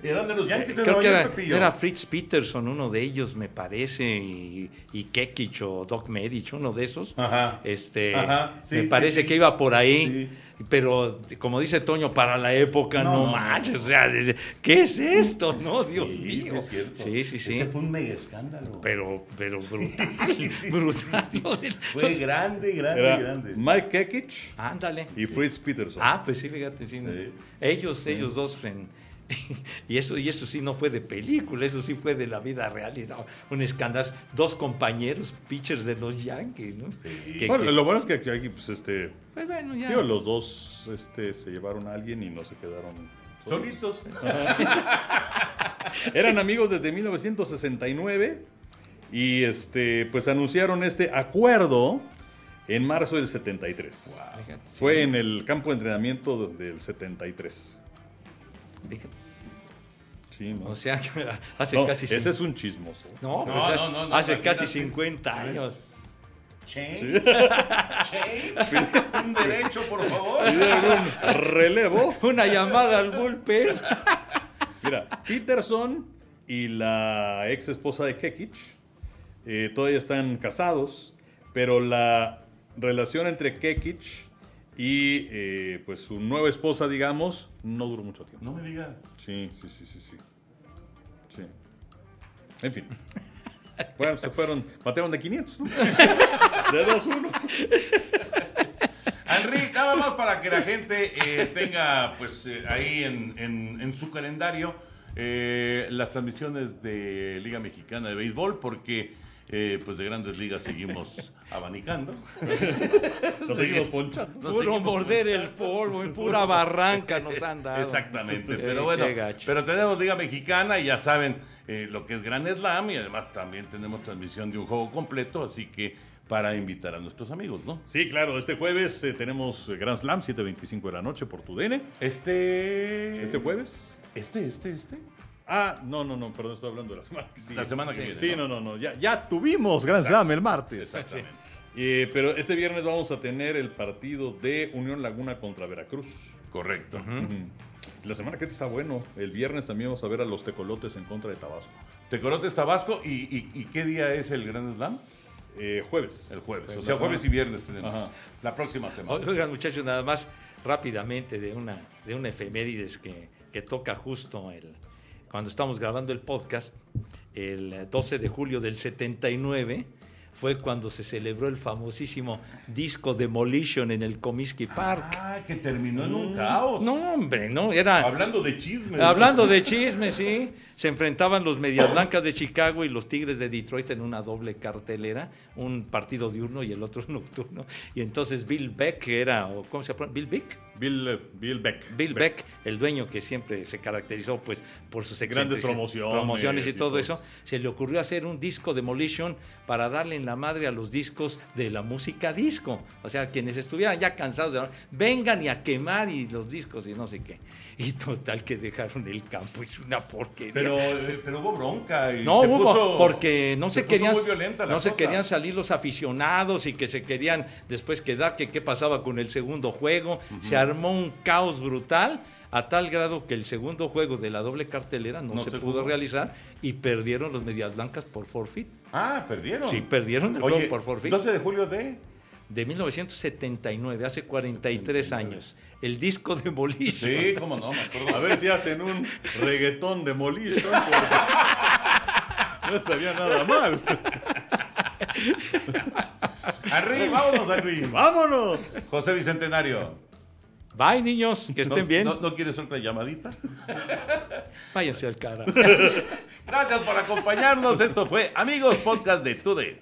Eran de los Yankees de Creo que era, Fritz Peterson, uno de ellos, me parece, y, y Kekich o Doc Medich, uno de esos. Ajá. Este, Ajá, sí, me sí, parece sí. que iba por ahí, pero como dice Toño, para la época No, no, no, manches, o sea, ¿qué es esto? No, Dios Sí, mío. es cierto. Sí, sí, sí. Ese fue un mega escándalo. Pero, pero brutal, brutal. Lo del- Fue grande, grande, Era grande. Mike Kekich Ándale. y Fritz Peterson. Ah, pues sí, fíjate, sí. Sí. Ellos, ellos dos en- y eso, y eso sí no fue de película, eso sí fue de la vida real. Y no, un escándalo. Dos compañeros pitchers de los Yankees, ¿no? Sí. Que- Bueno, que- lo bueno es que aquí, aquí, pues, este, pues bueno, ya. digo, los dos este, se llevaron a alguien y no se quedaron solos. Solitos. Eran amigos desde 1969 y este, pues anunciaron este acuerdo en marzo del 73. Fíjate, Fue en el campo de entrenamiento de- del 73. Fíjate. Sí, ¿no? O sea, que hace No, casi. ese es un chismoso. No, No, pues hace, no, no, no, hace casi 50 años. Change. Change. Un derecho, por favor. Un relevo. Una llamada al bullpen. Mira, Peterson y la ex esposa de Kekich eh, todavía están casados, pero la relación entre Kekich y eh, pues su nueva esposa, digamos, no duró mucho tiempo. No me digas. Sí, sí, sí, sí, sí. Sí. En fin. Bueno, se fueron, batearon de 500, ¿no? De 2-1. Henry, nada más para que la gente eh, tenga pues eh, ahí en, en- en su calendario eh, las transmisiones de Liga Mexicana de Béisbol, porque eh, pues de grandes ligas seguimos abanicando. Nos seguimos ponchando. Nos Puro seguimos morder el polvo, en pura barranca nos han dado. Exactamente, pero bueno, pero tenemos Liga Mexicana y ya saben eh, lo que es Gran Slam y además también tenemos transmisión de un juego completo, así que para invitar a nuestros amigos, ¿no? Sí, claro, este jueves eh, tenemos Grand Slam, 7.25 de la noche por tu DN. Este... ¿Este jueves? Este, este, este. Ah, no, no, no, perdón, estoy hablando de la semana que sigue. La semana que viene, Sí, ¿no? no, no, no, ya, ya tuvimos Grand Slam el martes. Exactamente. Eh, pero este viernes vamos a tener el partido de Unión Laguna contra Veracruz. Correcto. La semana que viene está bueno. El viernes también vamos a ver a los tecolotes en contra de Tabasco. Tecolotes Tabasco y, y, y qué día es el Grand Slam? Eh, jueves. El jueves. O sea, jueves y viernes tenemos. Ajá. La próxima semana. Oigan, muchachos, nada más rápidamente de una, de una efemérides que, que toca justo el, cuando estamos grabando el podcast, el 12 de julio del 79 fue cuando se celebró el famosísimo disco Demolition en el Comiskey Park. Ah, que terminó en un caos. No, hombre, no, era... Hablando de chismes. ¿no? Hablando de chismes, sí. Se enfrentaban los Medias Blancas de Chicago y los Tigres de Detroit en una doble cartelera, un partido diurno y el otro nocturno. Y entonces Bill Beck, que era, o ¿cómo se llama? Bill Beck. Bill, eh, Bill Beck. Bill Beck, el dueño que siempre se caracterizó pues por sus Grandes promociones promociones y todo. eso, se le ocurrió hacer un disco Demolition para darle en la madre a los discos de la música disco. O sea, quienes estuvieran ya cansados de vengan y a quemar y los discos y no sé qué. Y total que dejaron el campo, es una porquería. Pero, eh, pero hubo bronca. Y No se hubo, puso- porque no se, querían, no se querían salir los aficionados y que se querían después quedar que qué pasaba con el segundo juego. Se armó un caos brutal a tal grado que el segundo juego de la doble cartelera no, No se, se pudo jugó. realizar y perdieron los Medias Blancas por forfeit. Ah, perdieron. Sí, perdieron el Oye, juego por forfeit. 12 de julio de. De 1979, hace 43 años. El disco Demolition. Sí, cómo no, me acuerdo. A ver si hacen un reggaetón Demolition. porque No estaría nada mal. Henry, vámonos, Henry. ¡Vámonos! José Bicentenario. Bye, niños, que estén ¿No- bien. ¿no, ¿No quieres otra llamadita? Váyanse al cara. Gracias por acompañarnos. Esto fue Amigos Podcast de Today.